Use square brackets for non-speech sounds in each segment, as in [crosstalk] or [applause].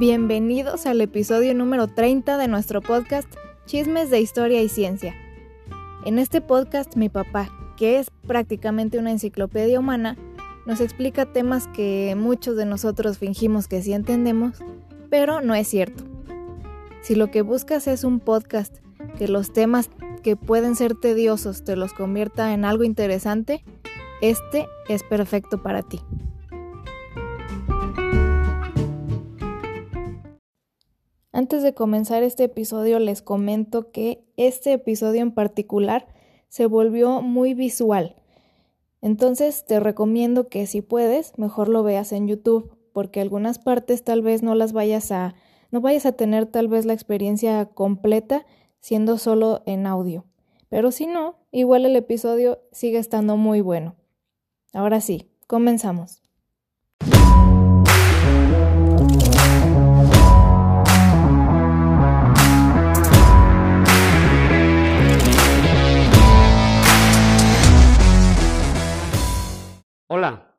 Bienvenidos al episodio número 30 de nuestro podcast Chismes de Historia y Ciencia. En este podcast mi papá, que es prácticamente una enciclopedia humana, nos explica temas que muchos de nosotros fingimos que sí entendemos, pero no es cierto. Si lo que buscas es un podcast que los temas que pueden ser tediosos te los convierta en algo interesante, este es perfecto para ti. Antes de comenzar este episodio les comento que este episodio en particular se volvió muy visual. Entonces te recomiendo que si puedes, mejor lo veas en YouTube, porque algunas partes tal vez no las vayas a no vayas a tener tal vez la experiencia completa siendo solo en audio. Pero si no, igual el episodio sigue estando muy bueno. Ahora sí, comenzamos. Hola,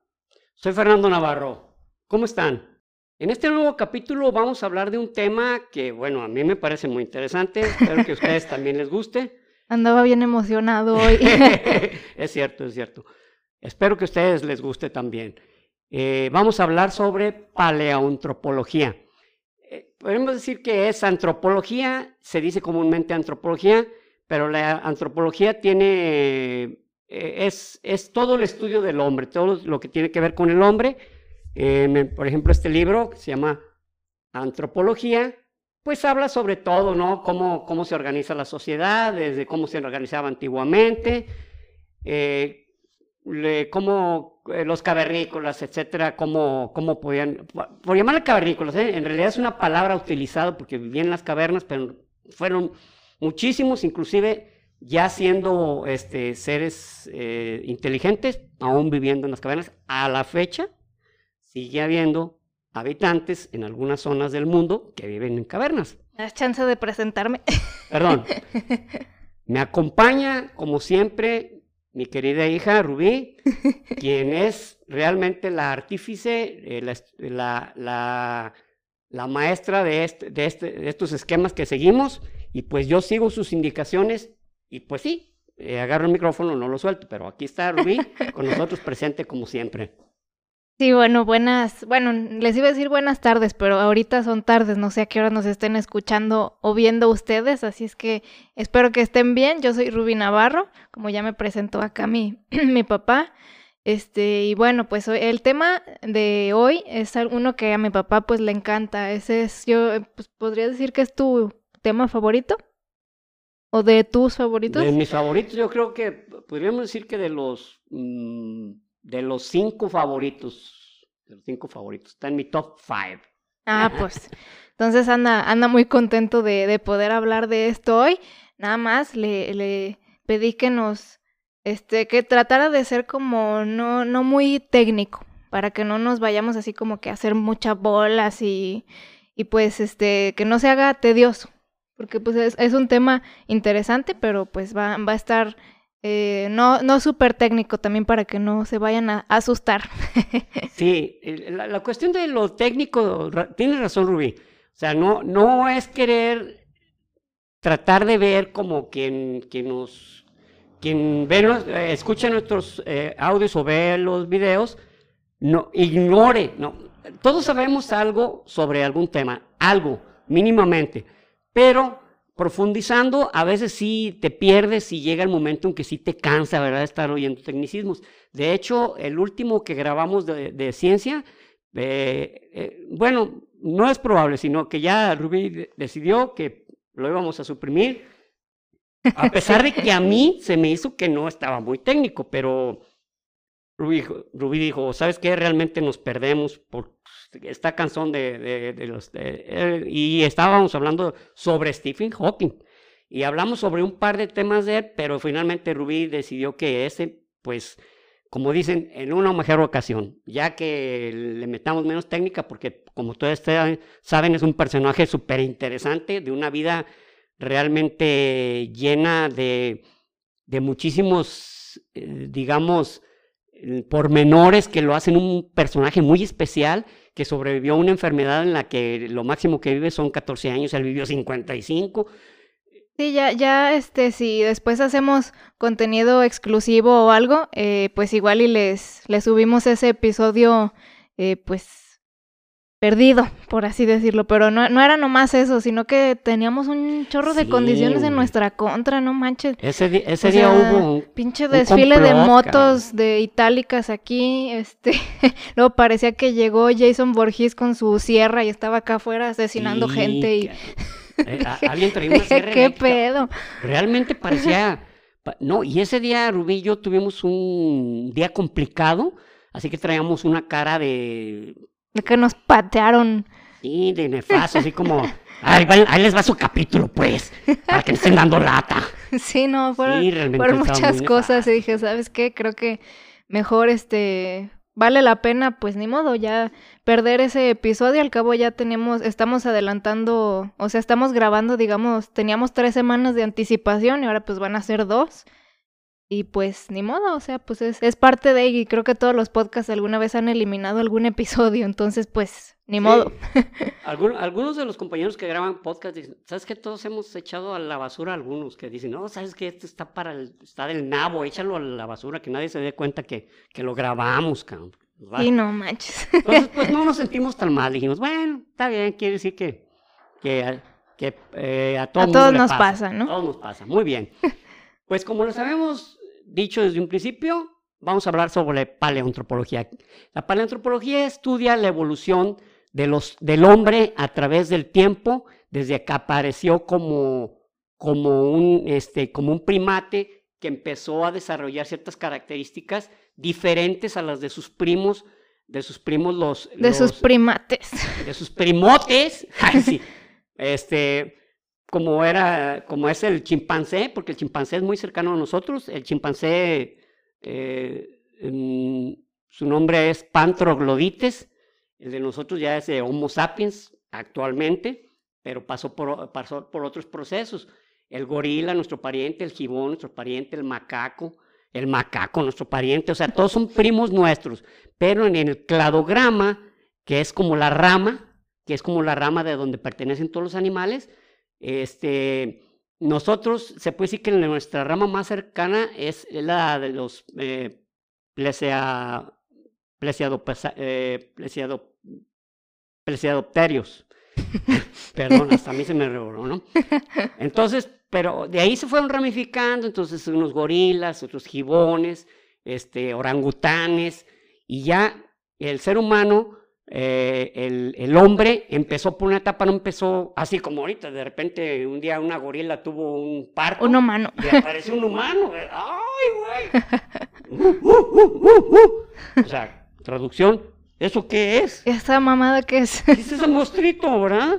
soy Fernando Navarro. ¿Cómo están? En este nuevo capítulo vamos a hablar de un tema que, bueno, a mí me parece muy interesante. Espero que a [laughs] ustedes también les guste. Andaba bien emocionado hoy. [laughs] es cierto, es cierto. Espero que a ustedes les guste también. Eh, vamos a hablar sobre paleoantropología. Eh, podemos decir que es antropología, se dice comúnmente antropología, pero la antropología tiene eh, es, es, todo el estudio del hombre, todo lo que tiene que ver con el hombre. Eh, por ejemplo, este libro que se llama Antropología, pues habla sobre todo, ¿no? Cómo, cómo se organiza la sociedad, desde cómo se organizaba antiguamente, eh, cómo los cavernícolas, etcétera, cómo, cómo podían, por llamarle cavernícolas, en realidad es una palabra utilizada porque vivían en las cavernas, pero fueron muchísimos, inclusive ya siendo este, seres eh, inteligentes, aún viviendo en las cavernas, a la fecha sigue habiendo habitantes en algunas zonas del mundo que viven en cavernas. ¿Das chance de presentarme? [laughs] Perdón. Me acompaña, como siempre, mi querida hija Rubí, quien es realmente la artífice, eh, la, la, la, maestra de, este, de, este, de estos esquemas que seguimos, y pues yo sigo sus indicaciones y pues sí, eh, agarro el micrófono, no lo suelto, pero aquí está Rubí [laughs] con nosotros presente como siempre. Sí, bueno, buenas, bueno, les iba a decir buenas tardes, pero ahorita son tardes, no sé a qué hora nos estén escuchando o viendo ustedes, así es que espero que estén bien. Yo soy Rubí Navarro, como ya me presentó acá mi, [clears throat] mi papá. Este, y bueno, pues el tema de hoy es uno que a mi papá pues le encanta. Ese es, yo pues, podría decir que es tu tema favorito. ¿O de tus favoritos? De mis favoritos, yo creo que podríamos decir que de los mm, de los cinco favoritos, de los cinco favoritos, está en mi top five. Ah, [laughs] pues. Entonces anda, anda muy contento de, de poder hablar de esto hoy. Nada más le, le pedí que nos, este, que tratara de ser como no, no muy técnico, para que no nos vayamos así como que a hacer muchas bolas y, y pues este, que no se haga tedioso porque pues es, un tema interesante, pero pues va, va a estar eh, no, no súper técnico también para que no se vayan a asustar. [laughs] sí, la, cuestión de lo técnico, tienes razón Rubí, o sea, no, no es querer tratar de ver como quien, quien nos, quien ve, eh, escucha nuestros eh, audios o ve los videos, no, ignore, no, todos sabemos algo sobre algún tema, algo, mínimamente pero profundizando, a veces sí te pierdes y llega el momento en que sí te cansa, ¿verdad?, estar oyendo tecnicismos. De hecho, el último que grabamos de, ciencia, eh, eh, bueno, no es probable, sino que ya Rubí decidió que lo íbamos a suprimir, a pesar de que a mí se me hizo que no estaba muy técnico, pero Rubí, Rubí dijo, ¿sabes qué? Realmente nos perdemos por esta canción de, de, los... y estábamos hablando sobre Stephen Hawking. Y hablamos sobre un par de temas de él, pero finalmente Rubí decidió que ese, pues, como dicen, en una mejor ocasión, ya que le metamos menos técnica, porque como todos saben, es un personaje súper interesante, de una vida realmente llena de, de muchísimos, eh, digamos, pormenores que lo hacen un personaje muy especial, que sobrevivió a una enfermedad en la que lo máximo que vive son 14 años, él vivió 55. Sí, ya, ya, este, si después hacemos contenido exclusivo o algo, eh, pues igual y les, les subimos ese episodio, eh, pues perdido, por así decirlo, pero no, no era nomás eso, sino que teníamos un chorro de condiciones en nuestra contra, no manches. Ese, día hubo un pinche desfile de motos de itálicas aquí, este, [laughs] luego parecía que llegó Jason Borges con su sierra y estaba acá afuera asesinando gente y [laughs] eh, alguien traía una [laughs] sierra ¿Qué pedo? Realmente parecía no, y ese día Rubí y yo tuvimos un día complicado, así que traíamos una cara de de que nos patearon. Sí, de nefasto, así como, ahí les va su capítulo, pues, para que estén dando lata. [laughs] Sí, no, fueron, muchas cosas y dije, ¿sabes qué? Creo que mejor, este, vale la pena, pues ni modo, ya perder ese episodio, al cabo ya tenemos, estamos adelantando, o sea, estamos grabando, digamos, teníamos tres semanas de anticipación y ahora pues van a ser dos. Y pues ni modo, o sea, pues es, es parte de y creo que todos los podcasts alguna vez han eliminado algún episodio, entonces pues ni modo. [laughs] algunos de los compañeros que graban podcast dicen, ¿sabes que Todos hemos echado a la basura algunos que dicen, no, ¿sabes que Esto está para el, está del nabo, échalo a la basura, que nadie se dé cuenta que, que lo grabamos, cabrón. Y no manches. Entonces, pues no nos [laughs] sentimos tan mal, dijimos, bueno, está bien, quiere decir que, que, que eh, a todos, a todos nos pasa, ¿no? A todos nos pasa, muy bien. [laughs] Pues como lo sabemos dicho desde un principio, vamos a hablar sobre paleoantropología. La paleoantropología estudia la evolución de los, del hombre a través del tiempo, desde que apareció como, como, un, este, como un primate que empezó a desarrollar ciertas características diferentes a las de sus primos, de sus primos los... De sus primates. De sus primotes. [laughs] Ay, sí. Este, como era, como es el chimpancé, porque el chimpancé es muy cercano a nosotros. El chimpancé, eh, su nombre es Pantroglodites, el de nosotros ya es Homo sapiens actualmente, pero pasó por, pasó por otros procesos. El gorila, nuestro pariente, el gibón, nuestro pariente, el macaco, el macaco, nuestro pariente, o sea, todos son primos nuestros, pero en el cladograma, que es como la rama, que es como la rama de donde pertenecen todos los animales, este, nosotros, se puede decir que nuestra rama más cercana es la de los eh, plesea, eh. [laughs] Perdón, hasta a mí se me revoló, ¿no? Entonces, pero de ahí se fueron ramificando, entonces unos gorilas, otros gibones, este, orangutanes, y ya el ser humano eh, el, el, hombre empezó por una etapa, no empezó así como ahorita, de repente un día una gorila tuvo un parto. Un humano. Y apareció un humano. ¡Ay, güey! Uh, uh, uh, o sea, traducción, ¿eso qué es? ¿Esta mamada qué es? Ese es el monstruito, ¿verdad?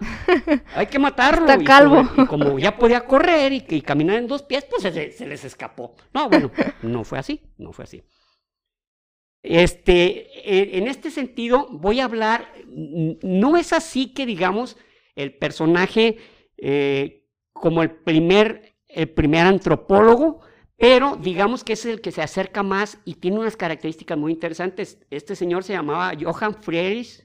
Hay que matarlo. Está calvo. Y como, ya podía correr y, y, caminar en dos pies, pues se, se les escapó. No, bueno, no fue así, no fue así. Este, e, en este sentido, voy a hablar, no es así que digamos el personaje eh, como el primer, el primer antropólogo, pero digamos que es el que se acerca más y tiene unas características muy interesantes. Este señor se llamaba Johann Friedrich,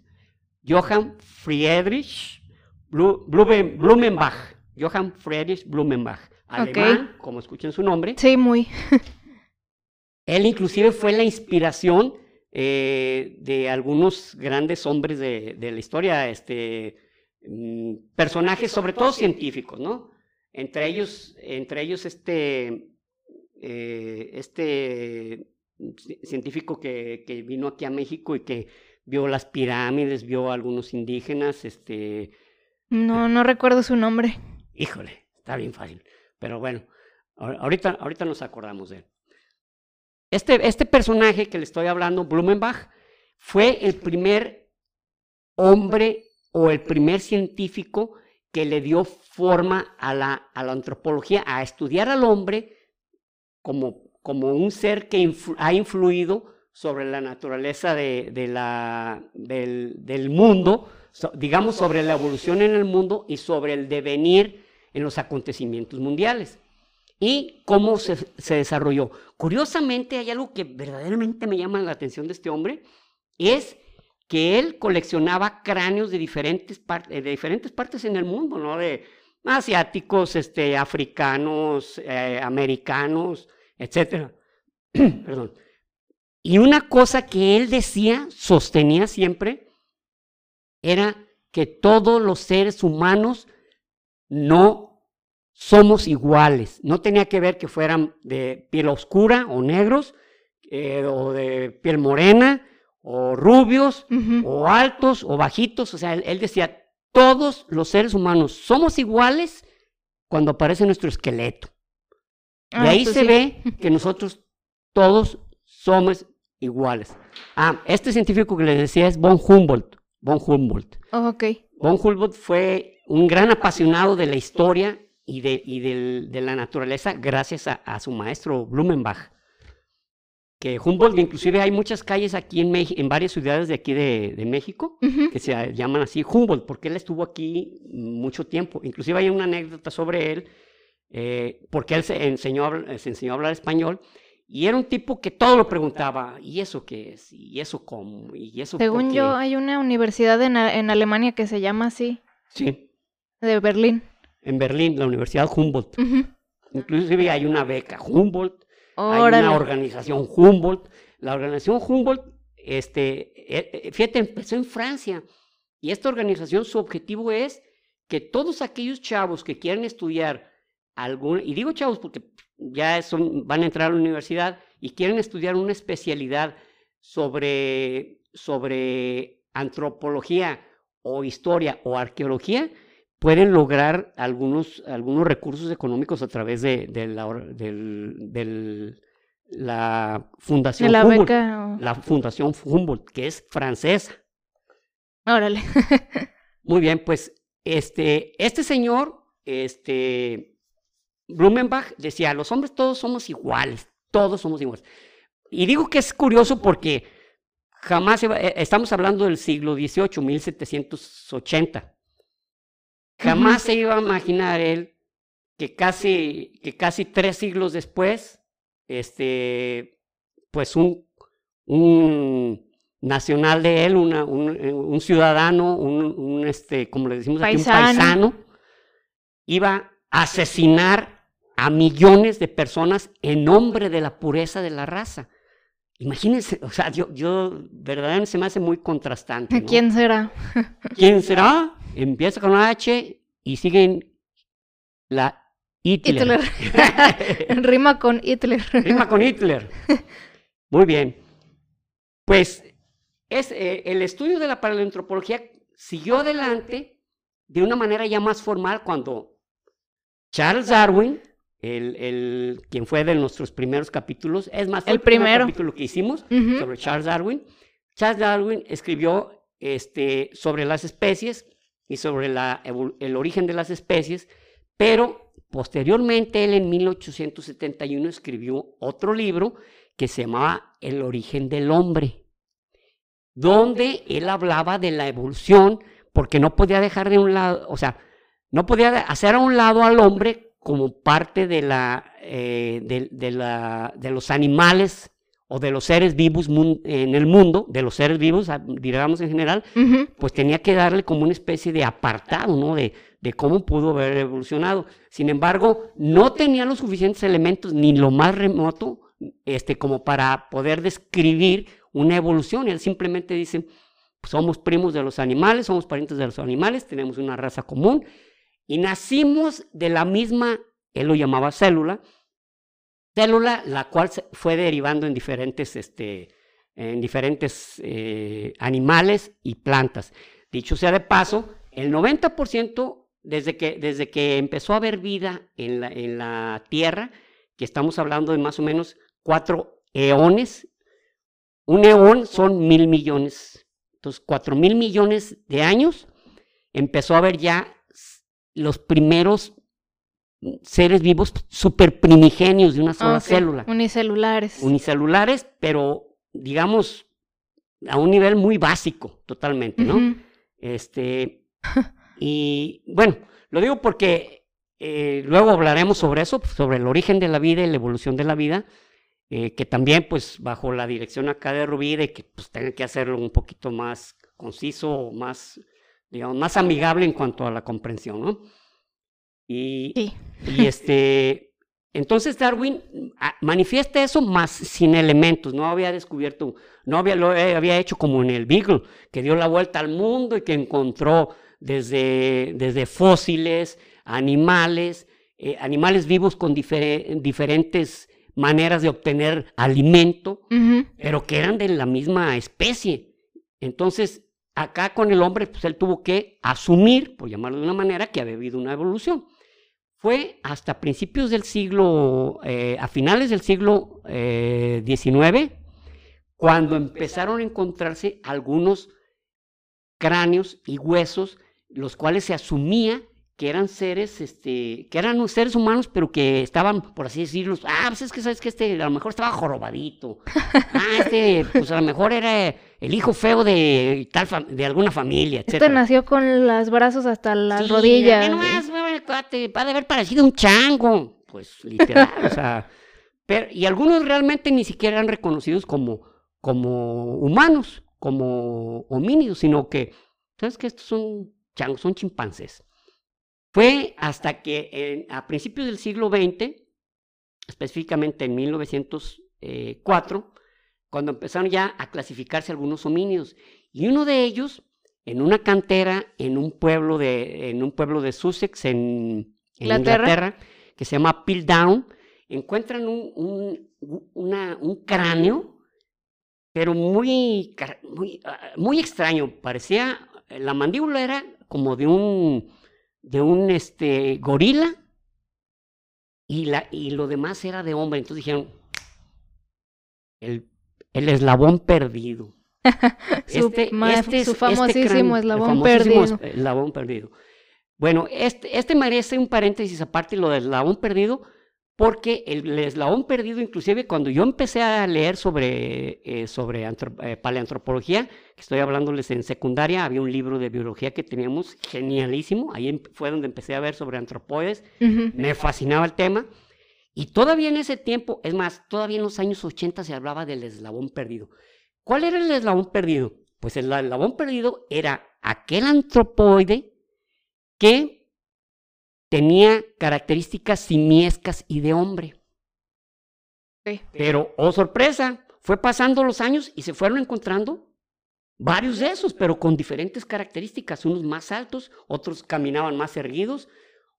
Johann Friedrich Blumenbach, Johann Friedrich Blumenbach, alemán, como escuchen su nombre. Sí, muy. [laughs] Él inclusive fue la inspiración eh, de algunos grandes hombres de, la historia, este, mm, personajes sobre todo científicos, ¿no? Entre ellos, entre ellos este, eh, este científico que, que, vino aquí a México y que vio las pirámides, vio a algunos indígenas, este... No, no recuerdo su nombre. Híjole, está bien fácil. Pero bueno, ahorita, ahorita nos acordamos de él. Este, este personaje que le estoy hablando, Blumenbach, fue el primer hombre o el primer científico que le dio forma a la, a la antropología, a estudiar al hombre como, como un ser que ha influido sobre la naturaleza de, la, del, mundo, digamos sobre la evolución en el mundo y sobre el devenir en los acontecimientos mundiales. Y cómo se, se, desarrolló. Curiosamente, hay algo que verdaderamente me llama la atención de este hombre, es que él coleccionaba cráneos de diferentes, de diferentes partes en el mundo, ¿no? De asiáticos, este, africanos, eh, americanos, etc. [clears throat] Perdón. Y una cosa que él decía, sostenía siempre, era que todos los seres humanos no somos iguales. No tenía que ver que fueran de piel oscura o negros, eh, o de piel morena, o rubios, o altos, o bajitos. O sea, él, decía, todos los seres humanos somos iguales cuando aparece nuestro esqueleto. y ah, ahí se ve [laughs] que nosotros todos somos iguales. Ah, este científico que les decía es von Humboldt. Von Humboldt. Oh, ok. Von Humboldt fue un gran apasionado de la historia y de, de, la naturaleza gracias a, su maestro Blumenbach. Que Humboldt, inclusive hay muchas calles aquí en, en varias ciudades de aquí de, México que se llaman así Humboldt, porque él estuvo aquí mucho tiempo. Inclusive hay una anécdota sobre él, eh, porque él se enseñó, se enseñó a hablar español y era un tipo que todo lo preguntaba, ¿y eso qué es? ¿Y eso cómo? ¿Y eso Según yo, hay una universidad en, en, Alemania que se llama así. Sí. De Berlín. En Berlín, la Universidad Humboldt. Inclusive hay una beca Humboldt, hay una organización Humboldt. La organización Humboldt, este, eh, eh, fíjate, empezó en Francia. Y esta organización, su objetivo es que todos aquellos chavos que quieran estudiar algún, y digo chavos porque ya son, van a entrar a la universidad y quieren estudiar una especialidad sobre, sobre antropología o historia o arqueología, pueden lograr algunos, algunos recursos económicos a través de, la, la Fundación la Humboldt, la Fundación Humboldt, que es francesa. Órale. [laughs] Muy bien, pues este, este señor, este, Blumenbach decía, los hombres todos somos iguales, todos somos iguales. Y digo que es curioso porque jamás, eh, estamos hablando del siglo XVIII, 1780. Jamás se iba a imaginar él que casi, que casi tres siglos después, este, pues un, un nacional de él, una, un, ciudadano, un, este, como le decimos aquí, un paisano, iba a asesinar a millones de personas en nombre de la pureza de la raza. Imagínense, o sea, yo, yo verdaderamente se me hace muy contrastante. ¿Quién será? ¿Quién será? Empieza con H y siguen la Hitler. Hitler. [laughs] Rima con Hitler. Rima con Hitler. Muy bien. Pues es, eh, el estudio de la paleoantropología siguió adelante de una manera ya más formal cuando Charles Darwin el, el, quien fue de nuestros primeros capítulos, es más, el, primer capítulo que hicimos sobre Charles Darwin. Charles Darwin escribió este, sobre las especies y sobre la, el origen de las especies, pero posteriormente él en 1871 escribió otro libro que se llamaba El origen del hombre, donde él hablaba de la evolución, porque no podía dejar de un lado, o sea, no podía hacer a un lado al hombre como parte de, la, eh, de, la, de, los animales o de los seres vivos en el mundo, de los seres vivos, digamos en general, pues tenía que darle como una especie de apartado, ¿no? De, de cómo pudo haber evolucionado. Sin embargo, no tenía los suficientes elementos, ni lo más remoto, este, como para poder describir una evolución. Él simplemente dice, somos primos de los animales, somos parientes de los animales, tenemos una raza común, y nacimos de la misma, él lo llamaba célula, célula la cual fue derivando en diferentes, este, en diferentes eh, animales y plantas. Dicho sea de paso, el 90% desde que, desde que empezó a haber vida en la, en la Tierra, que estamos hablando de más o menos cuatro eones, un eón son mil millones. Entonces, cuatro mil millones de años empezó a haber ya los primeros seres vivos super primigenios de una sola célula. Unicelulares. Unicelulares, pero digamos a un nivel muy básico, totalmente, ¿no? Este, y bueno, lo digo porque eh, luego hablaremos sobre eso, sobre el origen de la vida y la evolución de la vida, eh, que también, pues, bajo la dirección acá de Rubí, de que pues tengan que hacerlo un poquito más conciso, más, digamos, más amigable en cuanto a la comprensión, ¿no? Y, y este, entonces Darwin ah, manifiesta eso más sin elementos, no había descubierto, no había, lo había hecho como en el Beagle, que dio la vuelta al mundo y que encontró desde, desde fósiles, animales, eh, animales vivos con diferentes maneras de obtener alimento, pero que eran de la misma especie. Entonces, acá con el hombre, pues él tuvo que asumir, por llamarlo de una manera, que había habido una evolución. Fue hasta principios del siglo, eh, a finales del siglo XIX, eh, cuando empezaron a encontrarse algunos cráneos y huesos, los cuales se asumía que eran seres, este, que eran seres humanos, pero que estaban, por así decirlo, ah, pues es que sabes que este a lo mejor estaba jorobadito. Ah, este, pues a lo mejor era el hijo feo de tal de alguna familia, etc. Este nació con los brazos hasta las rodillas. No cuate, va a haber parecido un chango. Pues literal, o sea. [laughs] Pero, y algunos realmente ni siquiera eran reconocidos como, como humanos, como homínidos, sino que, ¿sabes que Estos son changos, son chimpancés. Fue hasta que a principios del siglo XX, específicamente en 1904, cuando empezaron ya a clasificarse algunos homínidos. Y uno de ellos, en una cantera, en un pueblo de, en un pueblo de Sussex, en, Inglaterra, que se llama Piltdown, encuentran un, un cráneo, pero muy, muy, ah, muy extraño. Parecía, la mandíbula era como de un de un este, gorila y, la, y lo demás era de hombre. Entonces dijeron, el, el eslabón perdido. [laughs] este, este, su este famosísimo eslabón perdido. Eslabón perdido. Bueno, este, este merece un paréntesis aparte, lo del eslabón perdido, porque el, eslabón perdido, inclusive cuando yo empecé a leer sobre, eh, sobre eh, paleantropología, que estoy hablándoles en secundaria, había un libro de biología que teníamos genialísimo, ahí em, fue donde empecé a ver sobre antropoides, me fascinaba el tema, y todavía en ese tiempo, es más, todavía en los años 80 se hablaba del eslabón perdido. ¿Cuál era el eslabón perdido? Pues el eslabón perdido era aquel antropoide que tenía características simiescas y de hombre. Pero, oh sorpresa, fue pasando los años y se fueron encontrando varios de esos, pero con diferentes características, unos más altos, otros caminaban más erguidos,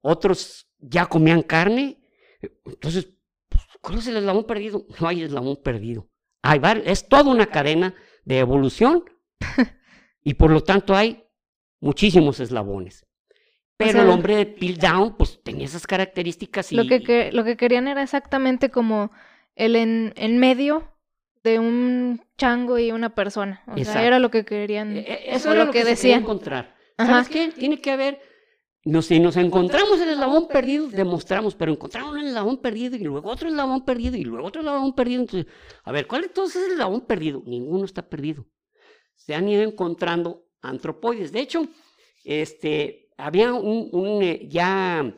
otros ya comían carne. Entonces, ¿cuál es el eslabón perdido? No hay eslabón perdido. Hay es toda una cadena de evolución [laughs] y por lo tanto hay muchísimos eslabones. Pero el hombre de Piltdown, pues tenía esas características y... Lo que, lo que querían era exactamente como el en, en medio de un chango y una persona. O sea, era lo que querían. E, e, eso era lo, que, decían. encontrar. ¿Sabes qué? Tiene que haber... si nos encontramos en el eslabón perdido, demostramos, pero encontramos el eslabón perdido y luego otro eslabón perdido y luego otro eslabón perdido. Entonces, a ver, ¿cuál entonces es el eslabón perdido? Ninguno está perdido. Se han ido encontrando antropoides. De hecho, este, había un, eh, ya,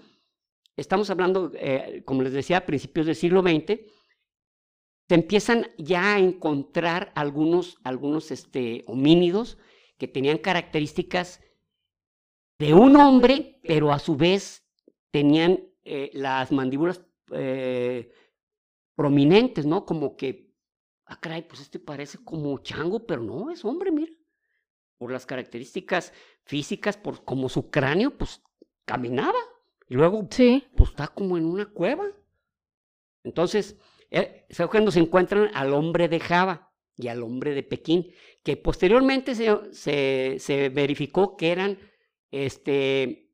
estamos hablando, eh, como les decía, a principios del siglo XX, se empiezan ya a encontrar algunos, algunos este, homínidos que tenían características de un hombre, pero a su vez tenían eh, las mandíbulas prominentes, ¿no? Como que, ah, caray, pues este parece como chango, pero no, es hombre, mira por las características físicas, por como su cráneo, pues caminaba. Y luego, sí. pues está como en una cueva. Entonces, eh, cuando se encuentran al hombre de Java y al hombre de Pekín, que posteriormente se, se, verificó que eran este,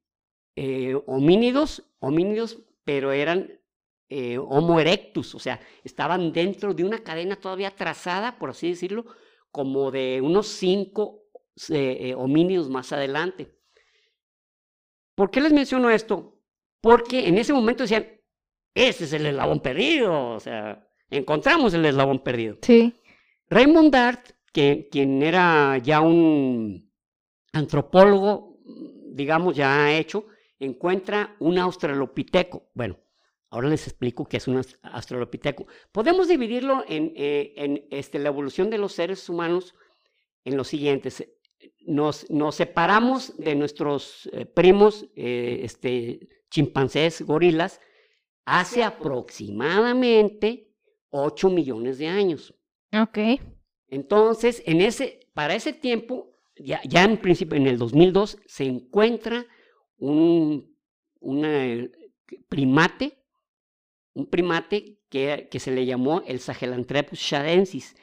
eh, homínidos, homínidos, pero eran eh, Homo erectus, o sea, estaban dentro de una cadena todavía trazada, por así decirlo, como de unos cinco eh, homínidos más adelante. ¿Por qué les menciono esto? Porque en ese momento decían, ese es el eslabón perdido, o sea, encontramos el eslabón perdido. Sí. Raymond Dart, que, quien era ya un antropólogo, digamos, ya hecho, encuentra un australopiteco. Bueno, ahora les explico qué es un australopiteco. Podemos dividirlo en, eh, en este, la evolución de los seres humanos en los siguientes. Nos, nos separamos de nuestros eh, primos, eh, este, chimpancés, gorilas, hace aproximadamente 8 millones de años. Ok. Entonces, en ese, para ese tiempo, ya, ya en principio, en el 2002, se encuentra un primate, un primate que, que, se le llamó el Sahelanthropus shadensis.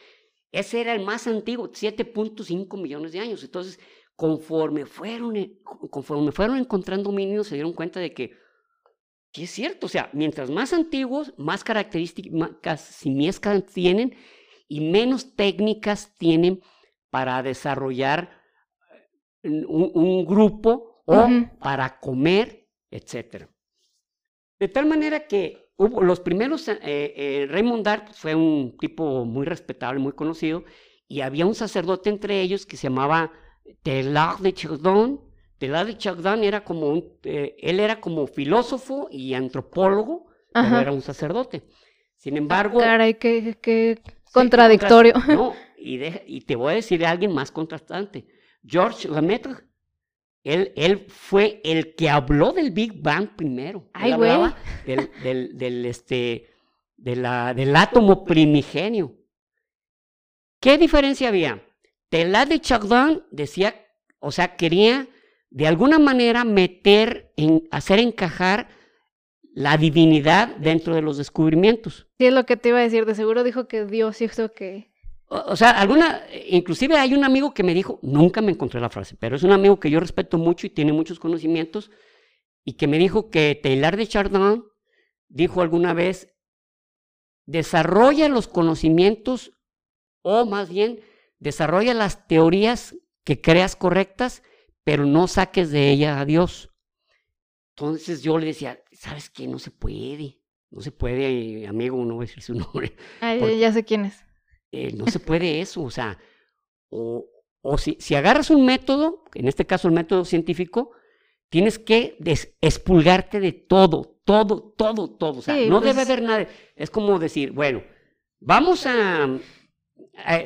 Ese era el más antiguo, 7.5 millones de años. Entonces, conforme fueron, eh, conforme fueron encontrando homínidos, se dieron cuenta de que, que es cierto, o sea, mientras más antiguos, más características simiescas tienen y menos técnicas tienen para desarrollar eh, un, grupo o para comer, etc. De tal manera que hubo los primeros, eh, eh, Raymond Dart fue un tipo muy respetable, muy conocido, y había un sacerdote entre ellos que se llamaba Teilhard de Chardon. Teilhard de Chardon era como un, él era como filósofo y antropólogo, pero era un sacerdote. Sin embargo... Caray, qué, contradictorio. [laughs] no, y, y, te voy a decir a alguien más contrastante. George Lemaitre, él, él fue el que habló del Big Bang primero. Ay, hablaba del, del, del, este, de la, del átomo primigenio. ¿Qué diferencia había? Teilhard de Chardin decía, o sea, quería de alguna manera meter, en, hacer encajar la divinidad dentro de los descubrimientos. Sí, es lo que te iba a decir, de seguro dijo que Dios hizo que... O, sea, alguna, inclusive hay un amigo que me dijo, nunca me encontré la frase, pero es un amigo que yo respeto mucho y tiene muchos conocimientos, y que me dijo que Taylor de Chardin dijo alguna vez, desarrolla los conocimientos, o más bien, desarrolla las teorías que creas correctas, pero no saques de ella a Dios. Entonces yo le decía, ¿sabes qué? No se puede. No se puede, amigo, no voy a decir su [laughs] nombre. ya sé quién es. Eh, no se puede eso, o sea, o, o si, si, agarras un método, en este caso el método científico, tienes que expulgarte de todo, todo, todo, todo. O sea, no debe pues haber nada. Es como decir, bueno, vamos a,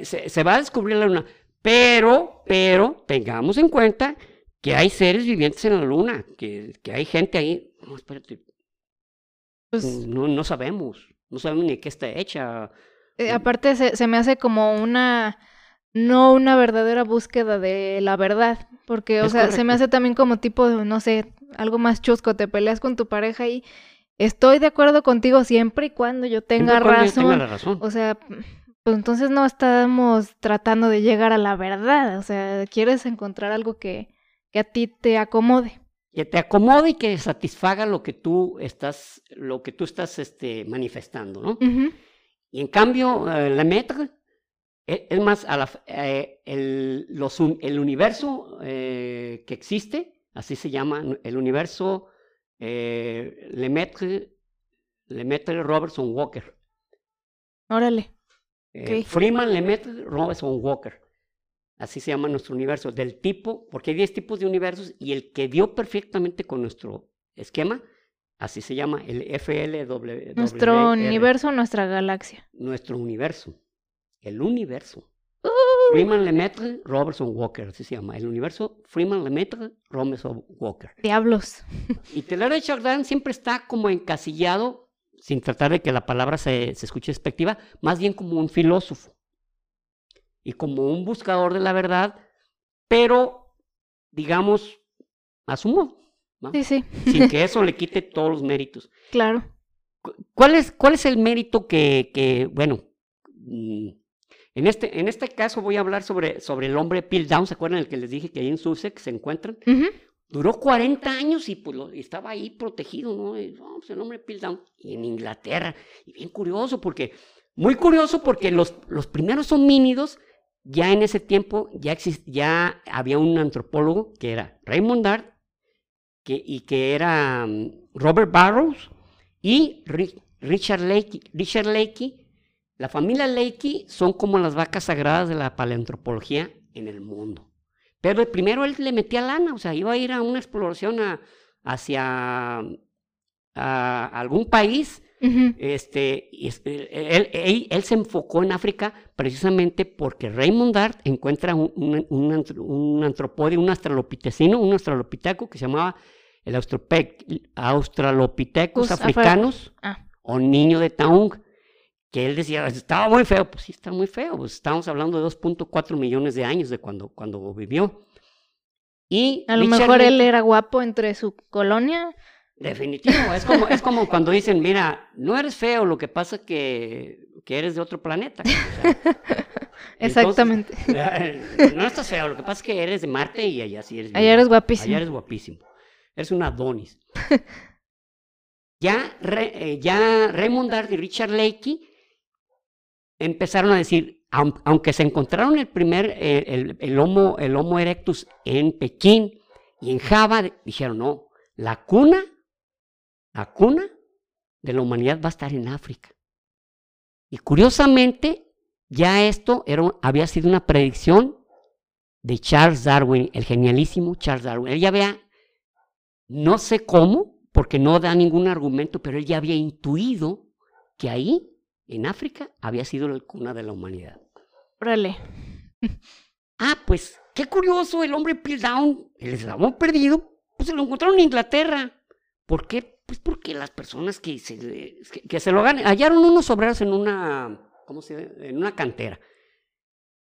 se, se, va a descubrir la luna, pero, pero, tengamos en cuenta que hay seres vivientes en la luna, que, que hay gente ahí. No, espérate. Pues, no, no sabemos, no sabemos ni qué está hecha. Eh, aparte, se, se me hace como una no una verdadera búsqueda de la verdad, porque, o sea, se me hace también como tipo, no sé, algo más chusco, te peleas con tu pareja y estoy de acuerdo contigo siempre y cuando yo tenga razón. Tenga la razón. O sea, pues entonces no estamos tratando de llegar a la verdad, o sea, quieres encontrar algo que, que a ti te acomode. Que te acomode y que satisfaga lo que tú estás, lo que tú estás este, manifestando, ¿no? Y en cambio, eh, la meta e, es, más, a la, eh, el, los, el, universo eh, que existe, así se llama, el universo Lemaitre, Lemaitre Robertson Walker. Órale. Freeman Lemaitre Robertson Walker. Así se llama nuestro universo, del tipo, porque hay 10 tipos de universos y el que dio perfectamente con nuestro esquema, así se llama, el FLW. Nuestro universo, nuestra galaxia. Nuestro universo, el universo. Uh. Freeman Lemaitre Robertson Walker, así se llama, el universo Freeman Lemaitre Robertson Walker. Diablos. y Taylor de Chardin siempre está como encasillado, sin tratar de que la palabra se, se escuche despectiva, más bien como un filósofo y como un buscador de la verdad, pero, digamos, a Sí, sí. Sin que [laughs] eso le quite todos los méritos. Claro. ¿Cuál es, cuál es el mérito que, que bueno, mm, en este, en este caso voy a hablar sobre, sobre el hombre Piltdown, ¿se acuerdan el que les dije que ahí en Sussex se encuentran? Duró 40 años y pues estaba ahí protegido, ¿no? Pues, el hombre Piltdown. Y en Inglaterra. Y bien curioso porque, muy curioso porque los, los primeros homínidos ya en ese tiempo ya, ya había un antropólogo que era Raymond Dart que, y que era mm, Robert Barrows y Richard Leakey. Richard Leakey, la familia Leakey son como las vacas sagradas de la paleantropología en el mundo. Pero primero él le metía lana, o sea, iba a ir a una exploración a, hacia algún país, Este, es- él, él- él se enfocó en África precisamente porque Raymond Dart encuentra un, un, un un antropóide, un australopitecino, un australopiteco que se llamaba el Australopithecus Pues, africanus Ah, o niño de Taung, que él decía, estaba muy feo, pues sí, está muy feo, pues estamos hablando de 2.4 millones de años de cuando, cuando vivió. Y a lo Richard mejor él era guapo entre su colonia. Definitivo, es como, es como cuando dicen, mira, no eres feo, lo que pasa que, que eres de otro planeta. o sea, [laughs] Exactamente. entonces, [laughs] no estás feo, lo que pasa es que eres de Marte y allá sí eres. bien Allá eres guapísimo. Allá eres guapísimo. Eres un Adonis. [laughs] ya, Re- eh, ya Raymond Dart y Richard Leakey empezaron a decir, aun- aunque se encontraron el primer, eh, el, el homo, el Homo erectus en Pekín y en Java, dijeron, no, la cuna, la cuna de la humanidad va a estar en África. Y curiosamente, ya esto era, había sido una predicción de Charles Darwin, el genialísimo Charles Darwin. Él ya había, no sé cómo, porque no da ningún argumento, pero él ya había intuido que ahí, en África, había sido la cuna de la humanidad. Órale. [laughs] Ah, pues, qué curioso, el hombre Piltdown, el eslabón perdido, pues se lo encontraron en Inglaterra. ¿Por qué? Pues porque las personas que se, que, se lo ganan, hallaron unos obreros en una, ¿cómo se? En una cantera.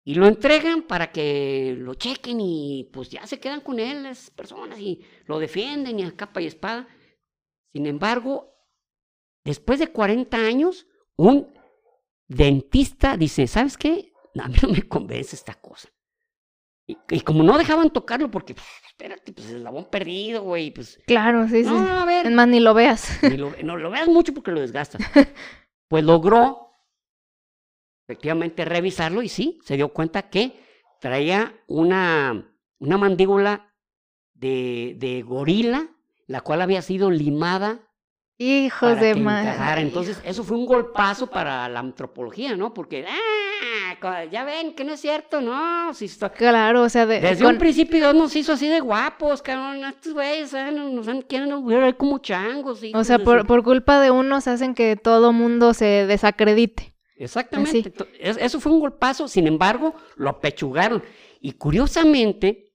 Y lo entregan para que lo chequen y pues ya se quedan con él las personas y lo defienden y a capa y espada. Sin embargo, después de 40 años, un dentista dice, ¿sabes qué? A mí no me convence esta cosa. Y, y como no dejaban tocarlo porque, pues, espérate, pues el eslabón perdido, güey, pues... Claro, sí, sí. No, a ver, Es más, ni lo veas. ni lo, no lo veas mucho porque lo desgastas. [laughs] Pues logró efectivamente revisarlo y sí, se dio cuenta que traía una, una mandíbula de, de gorila, la cual había sido limada Hijos para de que madre. encajara. Entonces, eso fue un golpazo para la antropología, ¿no? Porque, ah, ya ven que no es cierto, no, si está... Claro, o sea, de, Desde con- un principio Dios nos hizo así de guapos, cabrón. Estos güeyes nos, han- quieren ver como changos. o sea, por, por culpa de unos hacen que todo mundo se desacredite. Exactamente. Eso fue un golpazo, sin embargo, lo apechugaron. Y curiosamente,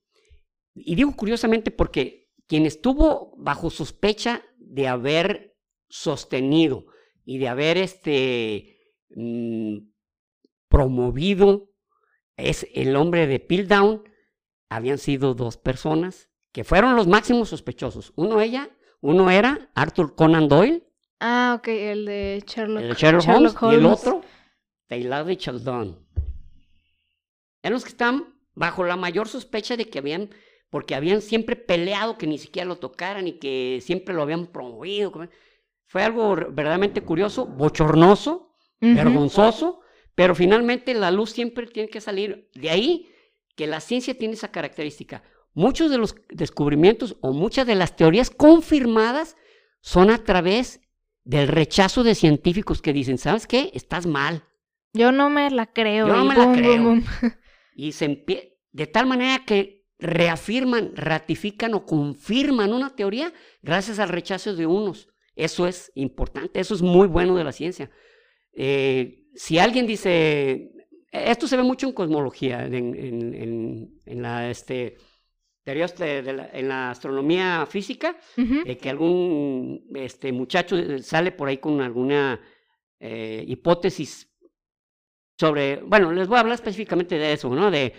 y digo curiosamente porque quien estuvo bajo sospecha de haber sostenido y de haber este mm, promovido es el hombre de Piltdown, habían sido dos personas que fueron los máximos sospechosos. Uno ella, uno era Arthur Conan Doyle, Ah, ok, el de Sherlock, el de Sherlock, Sherlock Holmes, y el otro, Taylor de Chaldon. Eran los que están bajo la mayor sospecha de que habían, porque habían siempre peleado que ni siquiera lo tocaran y que siempre lo habían promovido. Fue algo verdaderamente curioso, bochornoso, vergonzoso, pero finalmente la luz siempre tiene que salir. De ahí que la ciencia tiene esa característica. Muchos de los descubrimientos o muchas de las teorías confirmadas son a través del rechazo de científicos que dicen, ¿sabes qué? Estás mal. Yo no me la creo. Yo no me la boom, creo. boom. [laughs] Y se empie- de tal manera que reafirman, ratifican o confirman una teoría gracias al rechazo de unos. Eso es importante, eso es muy bueno de la ciencia. Eh, si alguien dice, esto se ve mucho en cosmología, en, en- en- en la, este, de- de la- en la astronomía física, eh, que algún este, muchacho sale por ahí con alguna eh, hipótesis sobre, bueno, les voy a hablar específicamente de eso, ¿no? De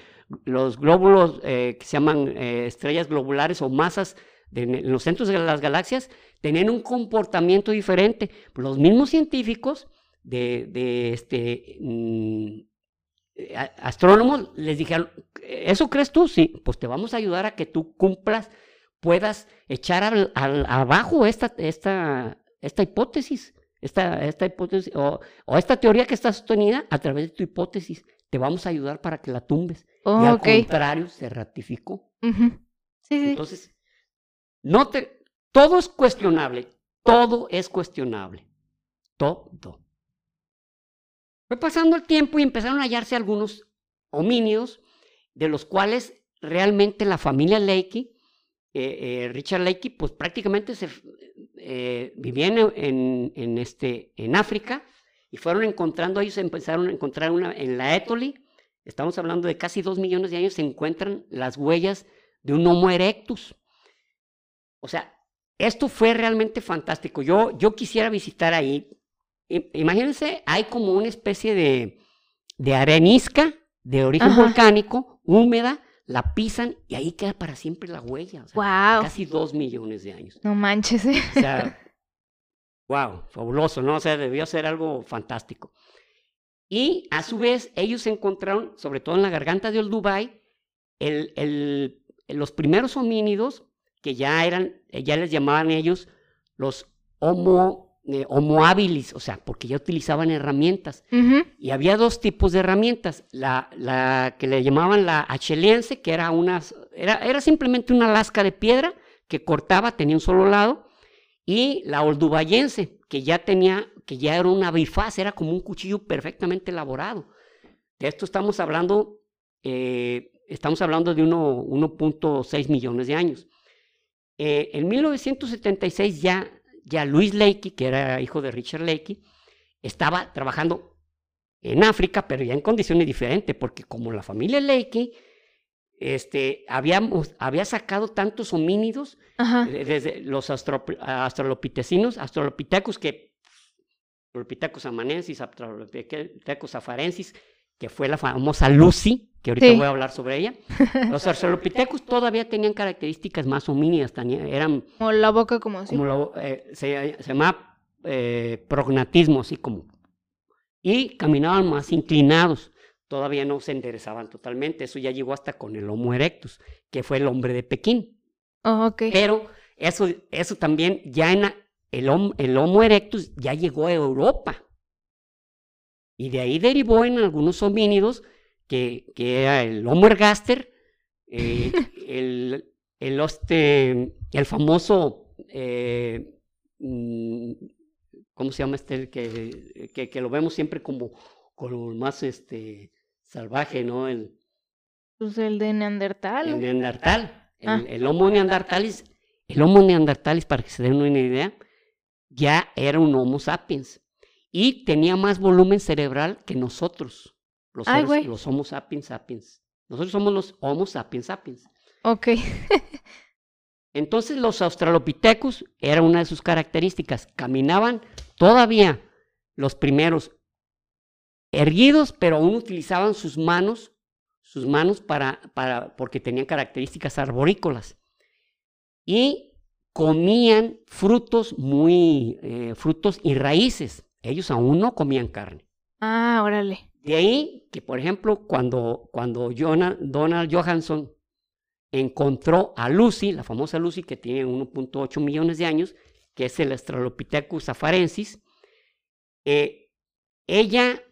los glóbulos eh, que se llaman eh, estrellas globulares o masas de, en los centros de las galaxias tenían un comportamiento diferente. Los mismos científicos de, de este, mm, eh, astrónomos les dijeron, ¿eso crees tú? Sí, pues te vamos a ayudar a que tú cumplas, puedas echar al- al- abajo esta, esta, esta hipótesis, esta, esta hipótesis, o, o esta teoría que está sostenida a través de tu hipótesis. Te vamos a ayudar para que la tumbes. Oh, y al contrario, se ratificó. Ujú. Sí, sí. Entonces, no te, todo es cuestionable, todo es cuestionable, todo. Fue pasando el tiempo y empezaron a hallarse algunos homínidos, de los cuales realmente la familia Leakey eh, Richard Leakey, pues prácticamente se, vivía en, en, este, en África y fueron encontrando, ellos empezaron a encontrar una, en la Etoli, estamos hablando de casi dos millones de años, se encuentran las huellas de un Homo erectus. O sea, esto fue realmente fantástico. Yo, yo quisiera visitar ahí. Imagínense, hay como una especie de, de arenisca de origen volcánico, húmeda, la pisan y ahí queda para siempre la huella. Casi dos millones de años. No manches. ¿eh? O sea, wow, fabuloso, ¿no? O sea, debió ser algo fantástico. Y a su vez, ellos encontraron, sobre todo en la garganta de Olduvai, el, el, los primeros homínidos que ya eran, ya les llamaban ellos los homo, eh, homo habilis, o sea, porque ya utilizaban herramientas. Y había dos tipos de herramientas, la, la que le llamaban la acheliense, que era, una, era, era simplemente una lasca de piedra que cortaba, tenía un solo lado, y la oldubayense, que ya tenía, que ya era una bifaz, era como un cuchillo perfectamente elaborado. De esto estamos hablando, eh, estamos hablando de 1.6 millones de años. Eh, en 1976 ya, ya Luis Leakey, que era hijo de Richard Leakey, estaba trabajando en África, pero ya en condiciones diferentes, porque como la familia Leakey este, habíamos, había sacado tantos homínidos, eh, desde los australopitecinos, australopithecus, que Australopithecus amanensis, afarensis, que fue la famosa Lucy, que ahorita voy a hablar sobre ella. [laughs] Los Australopithecus todavía tenían características más homínidas, eran... Como la boca como así. Como eh, se, llama eh, prognatismo, así como... Y caminaban más inclinados todavía no se enderezaban totalmente. Eso ya llegó hasta con el Homo erectus, que fue el hombre de Pekín. Oh, okay. Pero eso, eso también ya en el, el Homo erectus ya llegó a Europa. Y de ahí derivó en algunos homínidos, que, que era el Homo ergaster, eh, [laughs] el, el, el famoso, eh, mm, ¿cómo se llama este? Que, que, que, lo vemos siempre como, como más este, salvaje, ¿no? El, pues el de Neandertal. El Neandertal. Ah. El, Homo neandertalis, el Homo neandertalis, para que se den una idea, ya era un Homo sapiens. Y tenía más volumen cerebral que nosotros, los, los Homo sapiens sapiens. Nosotros somos los Homo sapiens sapiens. Ok. Entonces los australopithecus era una de sus características. Caminaban todavía los primeros erguidos, pero aún utilizaban sus manos, sus manos para, para, porque tenían características arborícolas. Y comían frutos muy, eh, frutos y raíces. Ellos aún no comían carne. Ah, órale. De ahí que, por ejemplo, cuando, cuando Donald Johansson encontró a Lucy, la famosa Lucy que tiene 1.8 millones de años, que es el Australopithecus afarensis, eh, ella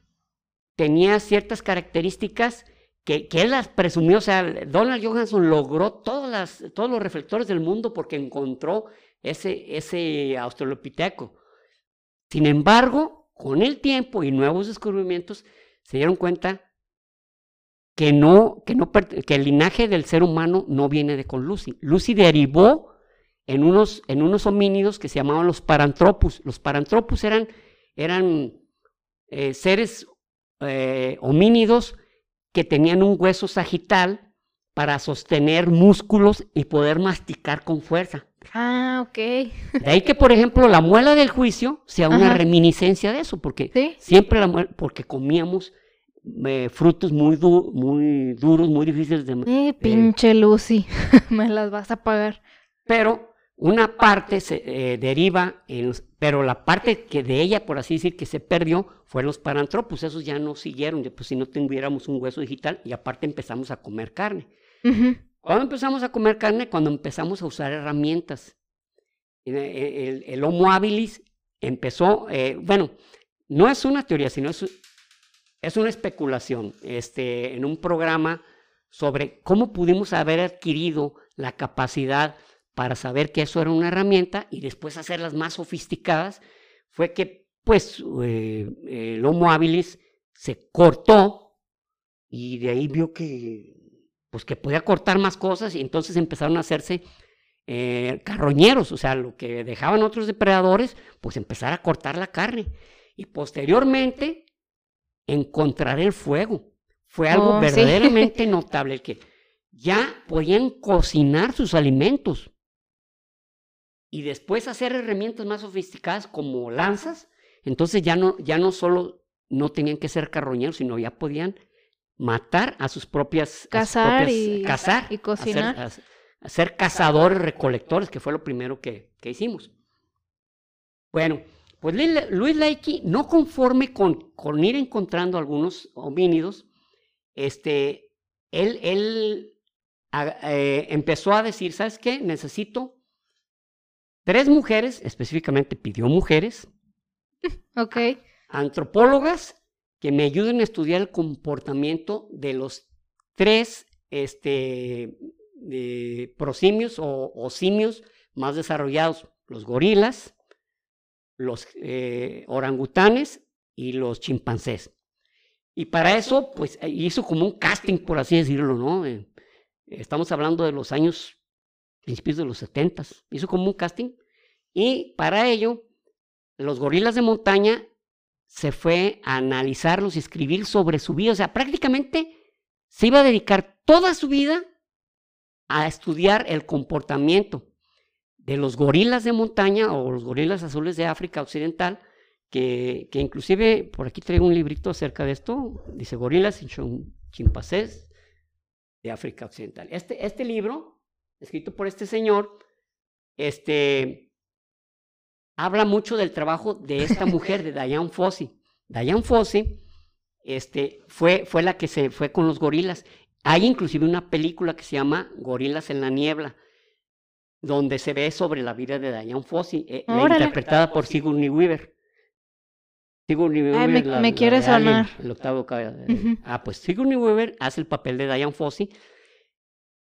tenía ciertas características que, que, él las presumió, o sea, Donald Johansson logró todos los reflectores del mundo porque encontró ese, ese. Sin embargo, con el tiempo y nuevos descubrimientos, se dieron cuenta que, no, que, el linaje del ser humano no viene de con Lucy. Lucy derivó en unos, en unos homínidos que se llamaban los parantropus. Los parantropus eran, eran eh, seres eh, homínidos que tenían un hueso sagital para sostener músculos y poder masticar con fuerza. Ah, ok. De ahí que, por ejemplo, la muela del juicio sea una reminiscencia de eso, porque siempre la muela, porque comíamos eh, frutos muy, muy duros, muy difíciles de... Eh, pinche Lucy, [laughs] me las vas a pagar. Pero una parte se eh, deriva, en, pero la parte que de ella, por así decir, que se perdió, fue los parantropos. Esos ya no siguieron, pues si no tuviéramos un hueso digital, y aparte empezamos a comer carne. ¿Cuándo empezamos a comer carne? Cuando empezamos a usar herramientas. El, el, Homo habilis empezó, eh, bueno, no es una teoría, sino es, es una especulación. Este, en un programa sobre cómo pudimos haber adquirido la capacidad para saber que eso era una herramienta y después hacerlas más sofisticadas, fue que pues eh, el Homo habilis se cortó y de ahí vio que pues que podía cortar más cosas y entonces empezaron a hacerse eh, carroñeros, o sea, lo que dejaban otros depredadores, pues empezar a cortar la carne. Y posteriormente, encontrar el fuego. Fue algo Oh, sí. verdaderamente [laughs] notable, el que ya podían cocinar sus alimentos y después hacer herramientas más sofisticadas como lanzas. Entonces ya no, ya no solo no tenían que ser carroñeros, sino ya podían matar a sus propias a sus Cazar propias- y- cazar, y cocinar. a- a ser cazadores recolectores, que fue lo primero que, que hicimos. Bueno, pues Luis- Leakey, no conforme con, con ir encontrando algunos homínidos, este, él, él eh, empezó a decir, ¿sabes qué? Necesito tres mujeres, específicamente pidió mujeres, [laughs] Ok. antropólogas que me ayuden a estudiar el comportamiento de los tres este, prosimios o, o simios más desarrollados, los gorilas, los eh, orangutanes y los chimpancés. Y para eso, pues eh, hizo como un casting, por así decirlo, ¿no? Eh, estamos hablando de los años, principios de los 70, hizo como un casting. Y para ello, los gorilas de montaña se fue a analizarlos y escribir sobre su vida. O sea, prácticamente se iba a dedicar toda su vida a estudiar el comportamiento de los gorilas de montaña o los gorilas azules de África Occidental, que, que inclusive por aquí traigo un librito acerca de esto, dice gorilas y chim- chimpancés de África Occidental. Este, este libro, escrito por este señor, este, habla mucho del trabajo de esta mujer, de Diane Fossey. Diane Fossey este, fue, fue la que se fue con los gorilas. Hay inclusive una película que se llama Gorilas en la Niebla, donde se ve sobre la vida de Diane Fossey, eh, interpretada por Sigourney Weaver. Sigourney Weaver, Ay, me- la- me la quiere de Alien, sonar. el octavo. Ah, pues Sigourney Weaver hace el papel de Diane Fossey,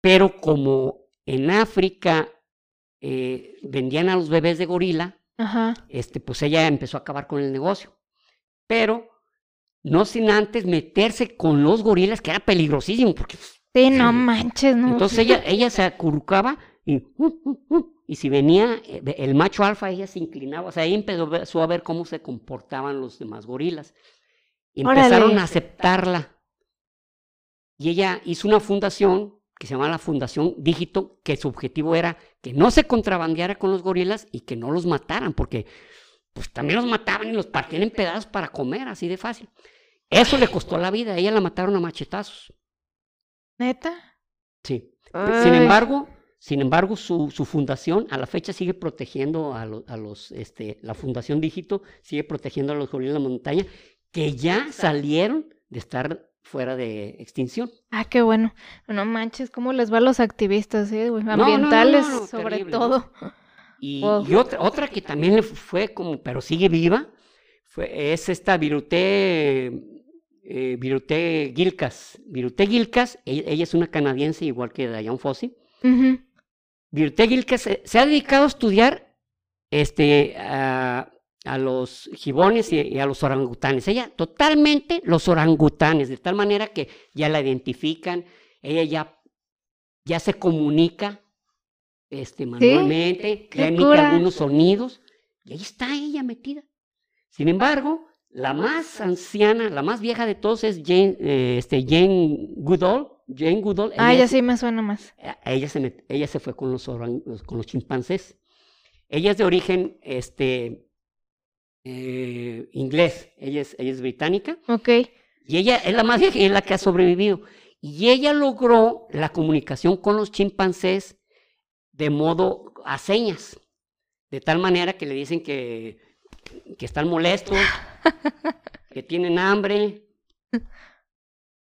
pero como en África eh, vendían a los bebés de gorila, Ajá. este, pues ella empezó a acabar con el negocio. Pero no sin antes meterse con los gorilas, que era peligrosísimo, porque pues, Sí, no manches, no. entonces ella, ella se acurrucaba y, uh, uh, uh, y si venía eh, el macho alfa, ella se inclinaba. O sea, ahí empezó a ver cómo se comportaban los demás gorilas. Y empezaron Órale. a aceptarla. Y ella hizo una fundación que se llama la Fundación Dígito, que su objetivo era que no se contrabandeara con los gorilas y que no los mataran, porque pues también los mataban y los partían en pedazos para comer, así de fácil. Eso le costó la vida, a ella la mataron a machetazos. ¿Neta? Sí. Sin embargo, sin embargo, su, su fundación a la fecha sigue protegiendo a, lo- a los, este, la Fundación Dígito sigue protegiendo a los gorilas de la montaña que ya salieron de estar fuera de extinción. Ah, qué bueno. No manches, ¿cómo les va a los activistas, eh, güey? no, no, Ambientales, no, sobre todo. Y, Wow. y otra, otra que también fue como, pero sigue viva, fue, es esta Viruté, eh, Viruté Gilcas. Viruté Gilcas, ella, ella es una canadiense igual que Diane Fossey. Ujú. Viruté Gilcas se, se ha dedicado a estudiar este, a, a los gibones y, y a los orangutanes. Ella totalmente los orangutanes, de tal manera que ya la identifican, ella ya, ya se comunica este, manualmente, ya emite algunos sonidos, y ahí está ella metida. Sin embargo, la más anciana, la más vieja de todos es Jane, eh, este, Jane Goodall. Jane Goodall. Ah, ella ya sí me suena más. a- ella se, met- ella se fue con los, orang- con los chimpancés. Ella es de origen este, eh, inglés, ella es, ella es británica, Ok. y ella es la más vieja y es la que ha sobrevivido. Y ella logró la comunicación con los chimpancés de modo a señas, de tal manera que le dicen que, que están molestos, [laughs] que tienen hambre,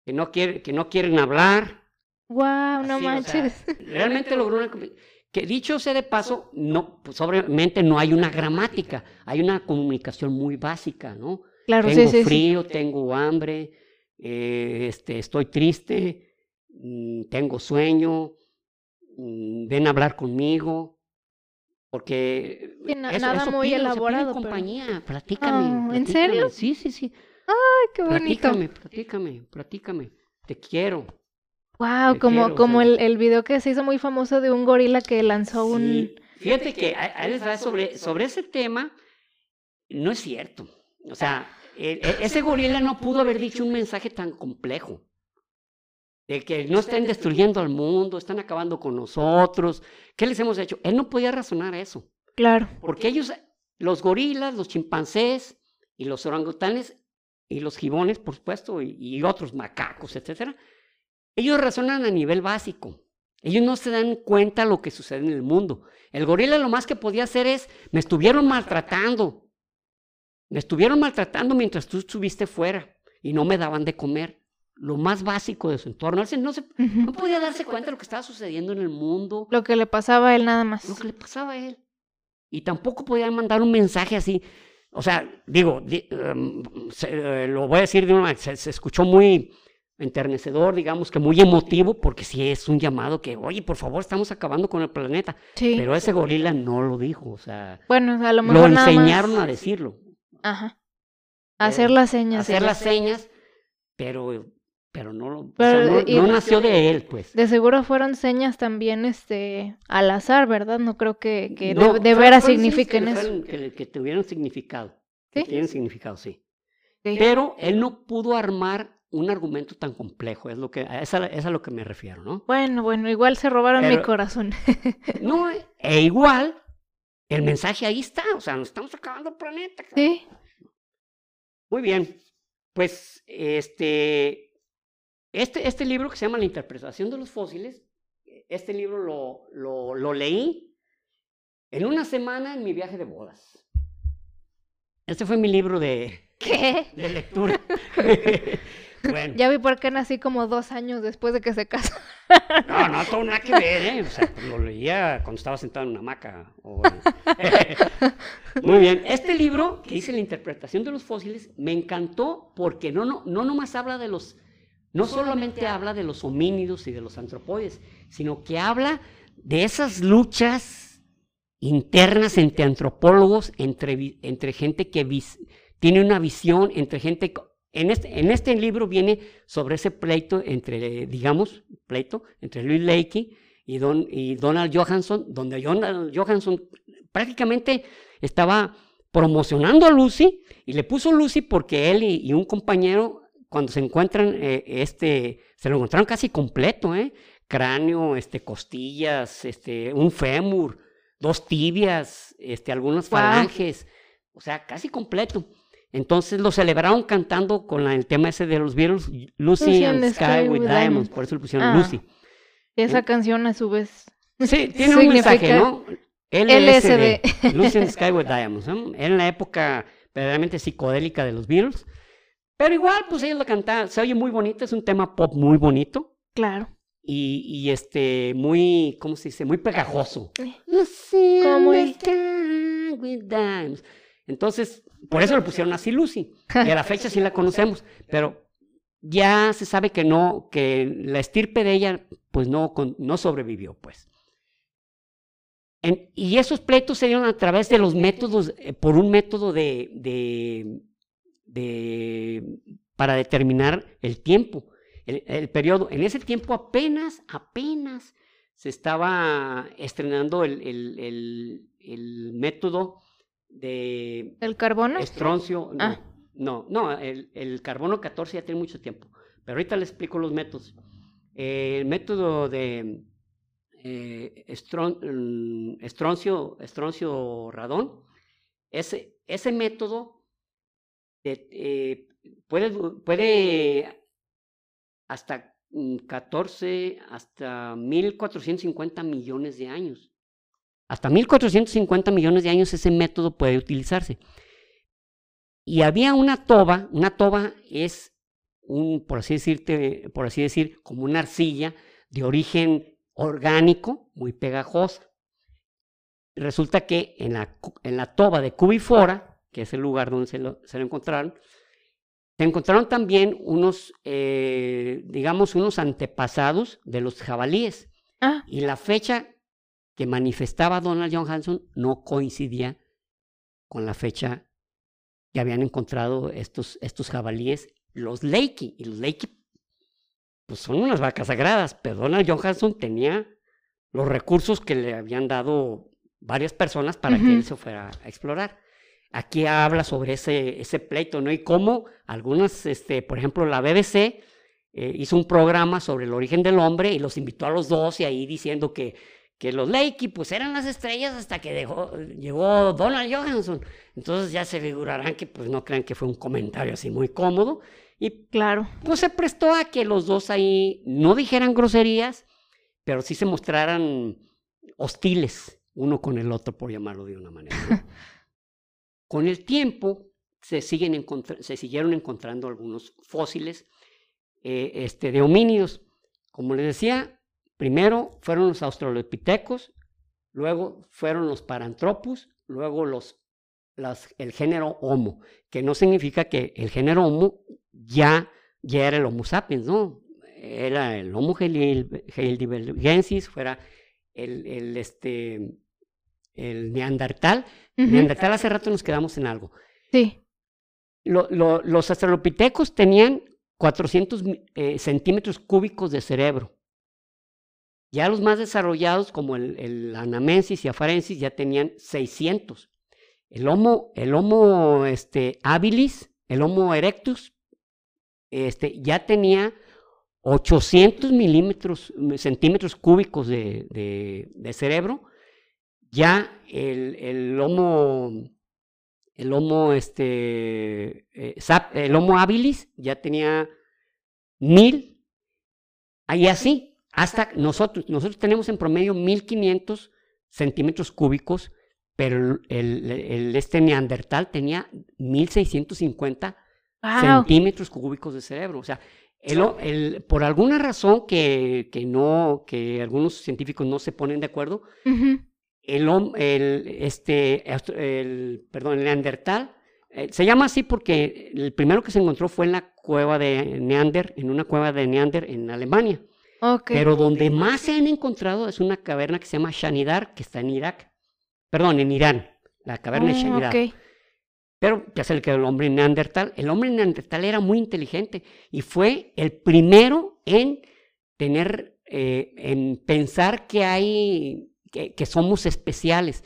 que no, quiere- que no quieren hablar. Wow, no Así, o sea, manches. realmente logró una comu- que dicho sea de paso, no, pues obviamente no hay una gramática, hay una comunicación muy básica, ¿no? claro, tengo sí, sí, sí. frío, tengo hambre, eh, este, estoy triste, mm, tengo sueño, mm, ven a hablar conmigo, porque na- eso- nada eso muy piden, o sea, piden elaborado, pero- compañía, platícame, Oh, ¿en serio? Sí, sí, sí. Ay, qué bonito. Platícame, platícame, platícame. Te quiero. Wow, como, quiero, o como sea. el, el video que se hizo muy famoso de un gorila que lanzó un... Sí, Fíjate que sobre, sobre ese tema, no es cierto. O sea, e- [laughs] ese gorila no pudo haber dicho un mensaje tan complejo. De que no estén destruyendo al mundo, están acabando con nosotros. ¿Qué les hemos hecho? Él no podía razonar eso. Claro. Porque ellos, los gorilas, los chimpancés y los orangutanes y los gibones, por supuesto, y, y otros macacos, etcétera, ellos razonan a nivel básico. Ellos no se dan cuenta lo que sucede en el mundo. El gorila lo más que podía hacer es, me estuvieron maltratando. Me estuvieron maltratando mientras tú estuviste fuera y no me daban de comer. Lo más básico de su entorno. Él no, se, no podía darse cuenta de lo que estaba sucediendo en el mundo Lo que le pasaba a él nada más. lo que le pasaba a él. Y tampoco podía mandar un mensaje así. O sea, digo, di- em, se- eh, lo voy a decir de una manera, se, se escuchó muy enternecedor, digamos que muy emotivo, porque sí es un llamado que, oye, por favor, estamos acabando con el planeta. Sí. Pero ese gorila no lo dijo, o sea, Bueno, a lo lo mejor nada enseñaron más... a decirlo, Ajá. Hacer las señas. hacer sí. las señas, pero, pero no, lo, o Pero, sea, no, no nació de él, pues. De seguro fueron señas también, este, al azar, ¿verdad? No creo que, que de- No, de, veras signifiquen que, eso. fueron- que, que tuvieron significado. que ¿Sí? tienen significado, sí. Ok. Pero él no pudo armar un argumento tan complejo, es lo que, a es a lo que me refiero, ¿no? Bueno, bueno, igual se robaron mi corazón. [laughs] No, e igual, el mensaje ahí está, o sea, nos estamos acabando el planeta. cabrón. sí. Muy bien, pues este, este, este libro que se llama La interpretación de los fósiles, este libro lo, lo, lo leí en una semana en mi viaje de bodas. Este fue mi libro de, ¿Qué? de lectura. [laughs] bueno. Ya vi por qué nací como dos años después de que se casó. No, no, todo nada que ver, ¿eh? O sea, lo leía cuando estaba sentado en una hamaca. o- [laughs] Muy bien. Este libro, que dice la interpretación de los fósiles, me encantó porque no, no, no nomás habla de los, no solamente habla de los homínidos y de los antropoides, sino que habla de esas luchas internas entre antropólogos, entre, entre gente que vis- tiene una visión, entre gente... En este, en este libro viene sobre ese pleito entre, digamos, pleito entre Louis Leakey y, Don, y Donald Johansson, donde Donald Johansson prácticamente estaba promocionando a Lucy y le puso Lucy porque él y, y un compañero, cuando se encuentran, eh, este, se lo encontraron casi completo, ¿eh? Cráneo, este, costillas, este, un fémur, dos tibias, este, algunas falanges, o sea, casi completo. Entonces lo celebraron cantando con la- el tema ese de los Beatles, Lucy, and the Sky, with Diamonds, por eso le pusieron Ah. Lucy. Esa canción a su vez. Sí, tiene un mensaje, ¿no? LSD. Lucy and the Sky with Diamonds. ¿no? Era en la época verdaderamente psicodélica de los Beatles. Pero igual, pues ellos lo cantaban, se oye muy bonito, es un tema pop muy bonito Claro. y, y este, muy, ¿cómo se dice? Muy pegajoso. Eh. Lucy and the Sky with Diamonds. Entonces, por eso le pusieron así Lucy. Y a la fecha sí la conocemos, pero ya se sabe que no, que la estirpe de ella, pues no, no sobrevivió, pues. Y esos pleitos se dieron a través de los métodos, eh, por un método de, de, de- para determinar el tiempo, el, el periodo. En ese tiempo apenas, apenas se estaba estrenando el- el- el método de ¿El carbono? estroncio. No, Ah. no, no, el, el carbono 14 ya tiene mucho tiempo. Pero ahorita les explico los métodos. Eh, el método de eh, estron- mm, estroncio, estroncio radón, ese, ese método de- eh, puede, puede hasta mm, 14, hasta 1450 millones de años. Hasta 1450 millones de años ese método puede utilizarse. Y había una toba, una toba es un, por así decirte, por así decir, como una arcilla de origen orgánico, muy pegajosa. Resulta que en la, en la toba de Cubifora, que es el lugar donde se lo, se lo encontraron, se encontraron también unos, eh, digamos, unos antepasados de los jabalíes. Ah, Y la fecha que manifestaba Donald Johansson no coincidía con la fecha que habían encontrado estos, estos jabalíes, los Leakey. Y los Leakey pues son unas vacas sagradas, pero Donald Johansson tenía los recursos que le habían dado varias personas para que él se fuera a explorar. Aquí habla sobre ese, ese pleito, ¿no? Y cómo algunas, este, por ejemplo, la BBC eh, hizo un programa sobre el origen del hombre y los invitó a los dos y ahí diciendo que, que los Leakey pues eran las estrellas hasta que dejó, llegó Donald Johansson. Entonces ya se figurarán que pues no crean que fue un comentario así muy cómodo. Y claro. Pues se prestó a que los dos ahí no dijeran groserías, pero sí se mostraran hostiles uno con el otro, por llamarlo de una manera. [laughs] con el tiempo se, siguen se siguieron encontrando algunos fósiles eh, este, de homínidos. Como les decía, primero fueron los australopitecos, luego fueron los paranthropus, luego los, el género Homo, que no significa que el género Homo ya, ya era el Homo sapiens, ¿no? Era el Homo heidelbergensis, fuera el, el, este, el Neandertal. Neandertal hace rato nos quedamos en algo. Sí. los australopitecos tenían 400 eh, centímetros cúbicos de cerebro. Ya los más desarrollados, como el, el Anamensis y Afarensis, ya tenían 600. El Homo, el homo este, habilis, el Homo erectus, este, ya tenía 800 milímetros, centímetros cúbicos de, de cerebro ya el, el Homo, el Homo, este, eh, el Homo habilis ya tenía mil, ahí así, hasta nosotros, nosotros tenemos en promedio 1500 centímetros cúbicos, pero el, el, este neandertal tenía 1650 centímetros cúbicos de cerebro, o sea, el, el, por alguna razón que, que, no, que algunos científicos no se ponen de acuerdo, el, el, este, el, perdón, el Neandertal, eh, se llama así porque el primero que se encontró fue en la cueva de Neander, en una cueva de Neander en Alemania. Pero donde más se han encontrado es una caverna que se llama Shanidar, que está en Irak. Perdón, en Irán. La caverna de ah, Shanidar. Pero ya se le quedó el hombre neandertal. El hombre neandertal era muy inteligente y fue el primero en tener, eh, en pensar que hay que, somos especiales.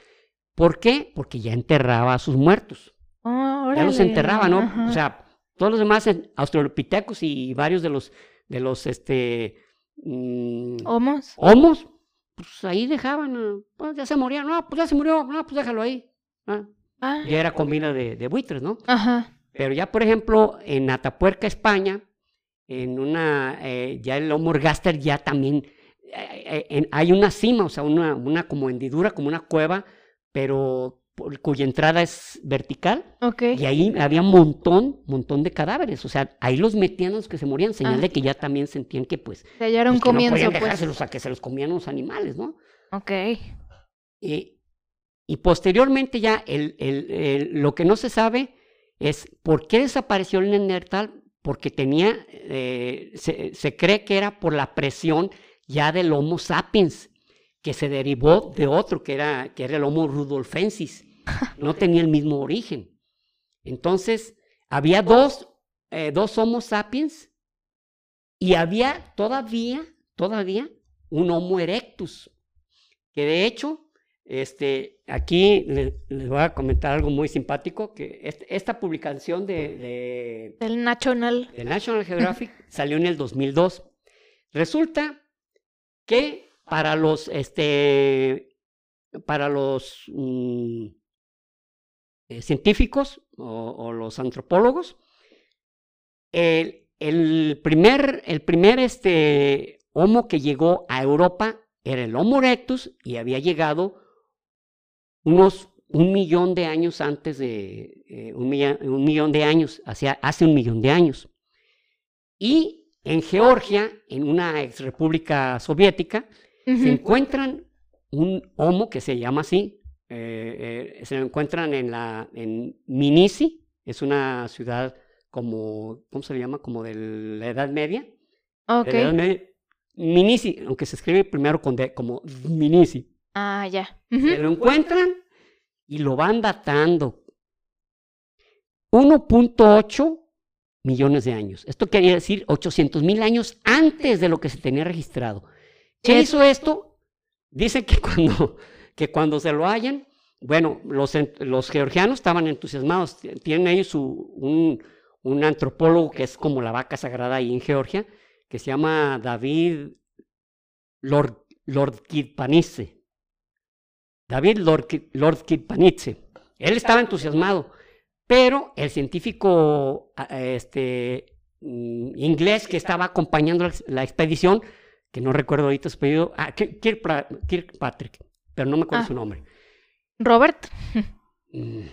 ¿Por qué? Porque ya enterraba a sus muertos. Oh, ya los enterraba, ¿no? O sea, todos los demás australopitecos y varios de los, de los, este... Mm, ¿Homos? Homos, pues ahí dejaban, pues ya se morían, no, pues ya se murió, no, pues déjalo ahí. Ah. Ya era comida de, de, buitres, ¿no? Ajá. Pero ya, por ejemplo, en Atapuerca, España, en una, eh, ya el Homo ergaster ya también eh, eh, hay una cima, o sea, una, una como hendidura, como una cueva, pero cuya entrada es vertical. Y ahí había un montón, montón de cadáveres. O sea, ahí los metían los que se morían, señal ah. de que ya también sentían que, pues. era un pues, comienzo, no podían pues. a que se los comían los animales, ¿no? Ok. Y, y posteriormente ya, el, el, lo que no se sabe es por qué desapareció el Neandertal, porque tenía, eh, se, se cree que era por la presión ya del Homo sapiens, que se derivó de otro, que era, que era el Homo rudolfensis. [laughs] No tenía el mismo origen. Entonces, había dos, eh, dos Homo sapiens y había todavía, todavía un Homo erectus, que de hecho, este, aquí les, voy a comentar algo muy simpático, que esta publicación de, del National, de National Geographic [laughs] salió en el 2002. Resulta que para los, este, para los mm, eh, científicos o, los antropólogos, el, el, primer, el primer este, Homo que llegó a Europa era el Homo erectus y había llegado unos un millón de años antes de eh, un, millón, de años, hacia, hace un millón de años. Y en Georgia, en una ex república soviética, se encuentran un homo que se llama así, eh, eh, se lo encuentran en, la, en Minisi, es una ciudad como, ¿cómo se le llama? Como de la Edad Media. Ok. Minisi, aunque se escribe primero con D, como Minisi. Ah, ya. Se lo encuentran y lo van datando. 1.8 millones de años. Esto quería decir 800 mil años antes de lo que se tenía registrado. ¿Qué hizo esto? Dice que cuando, que cuando se lo hayan, bueno, los, georgianos estaban entusiasmados. Tienen ellos un, un, antropólogo que es como la vaca sagrada ahí en Georgia, que se llama David Lord, Lord David Lord, Lord Él estaba entusiasmado. Pero el científico este, mm, inglés que estaba acompañando la, expedición, que no recuerdo ahorita su apellido, ah, Kirkpatrick, pero no me acuerdo ah. su nombre. Robert. Mm,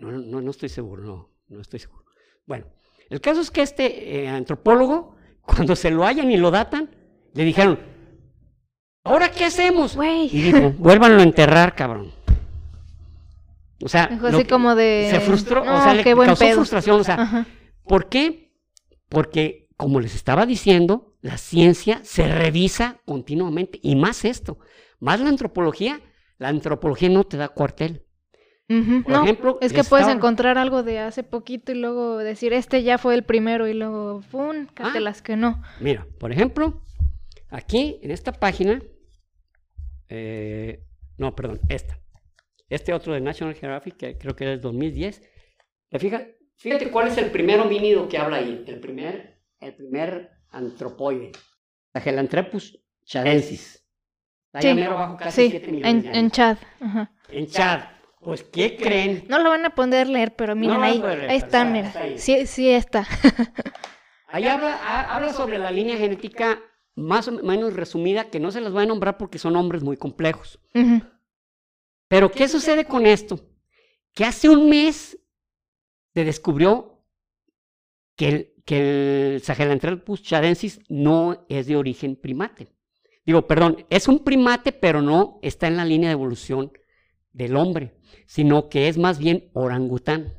no, no, no estoy seguro, no, no estoy seguro. Bueno, el caso es que este eh, antropólogo, cuando se lo hallan y lo datan, le dijeron, ¿ahora qué hacemos? Y dijo, vuélvanlo a enterrar, cabrón. O sea, como de... se frustró, o sea, le causó frustración. O sea, ¿por qué? Porque, como les estaba diciendo, la ciencia se revisa continuamente. Y más esto, más la antropología, la antropología no te da cuartel. Por ejemplo, es que puedes encontrar algo de hace poquito y luego decir, este ya fue el primero y luego, ¡pum! Cátelas ah. que no. Mira, por ejemplo, aquí en esta página, eh, no, perdón, esta. Este otro de National Geographic, que creo que es 2010. Fíjate, fíjate cuál es el primer homínido que habla ahí. El primer, el primer antropoide. Sahelanthropus chadensis. Sí, en, Chad. En Chad. Pues, ¿qué creen? No lo van a poder leer, pero miren ahí, ahí están, mira. Sí, sí está. [laughs] ahí habla, habla sobre la línea genética más o menos resumida, que no se las voy a nombrar porque son nombres muy complejos. Pero ¿qué sucede con esto? Que hace un mes se descubrió que el, que el Sahelanthropus chadensis no es de origen primate. Digo, perdón, es un primate, pero no está en la línea de evolución del hombre, sino que es más bien orangután.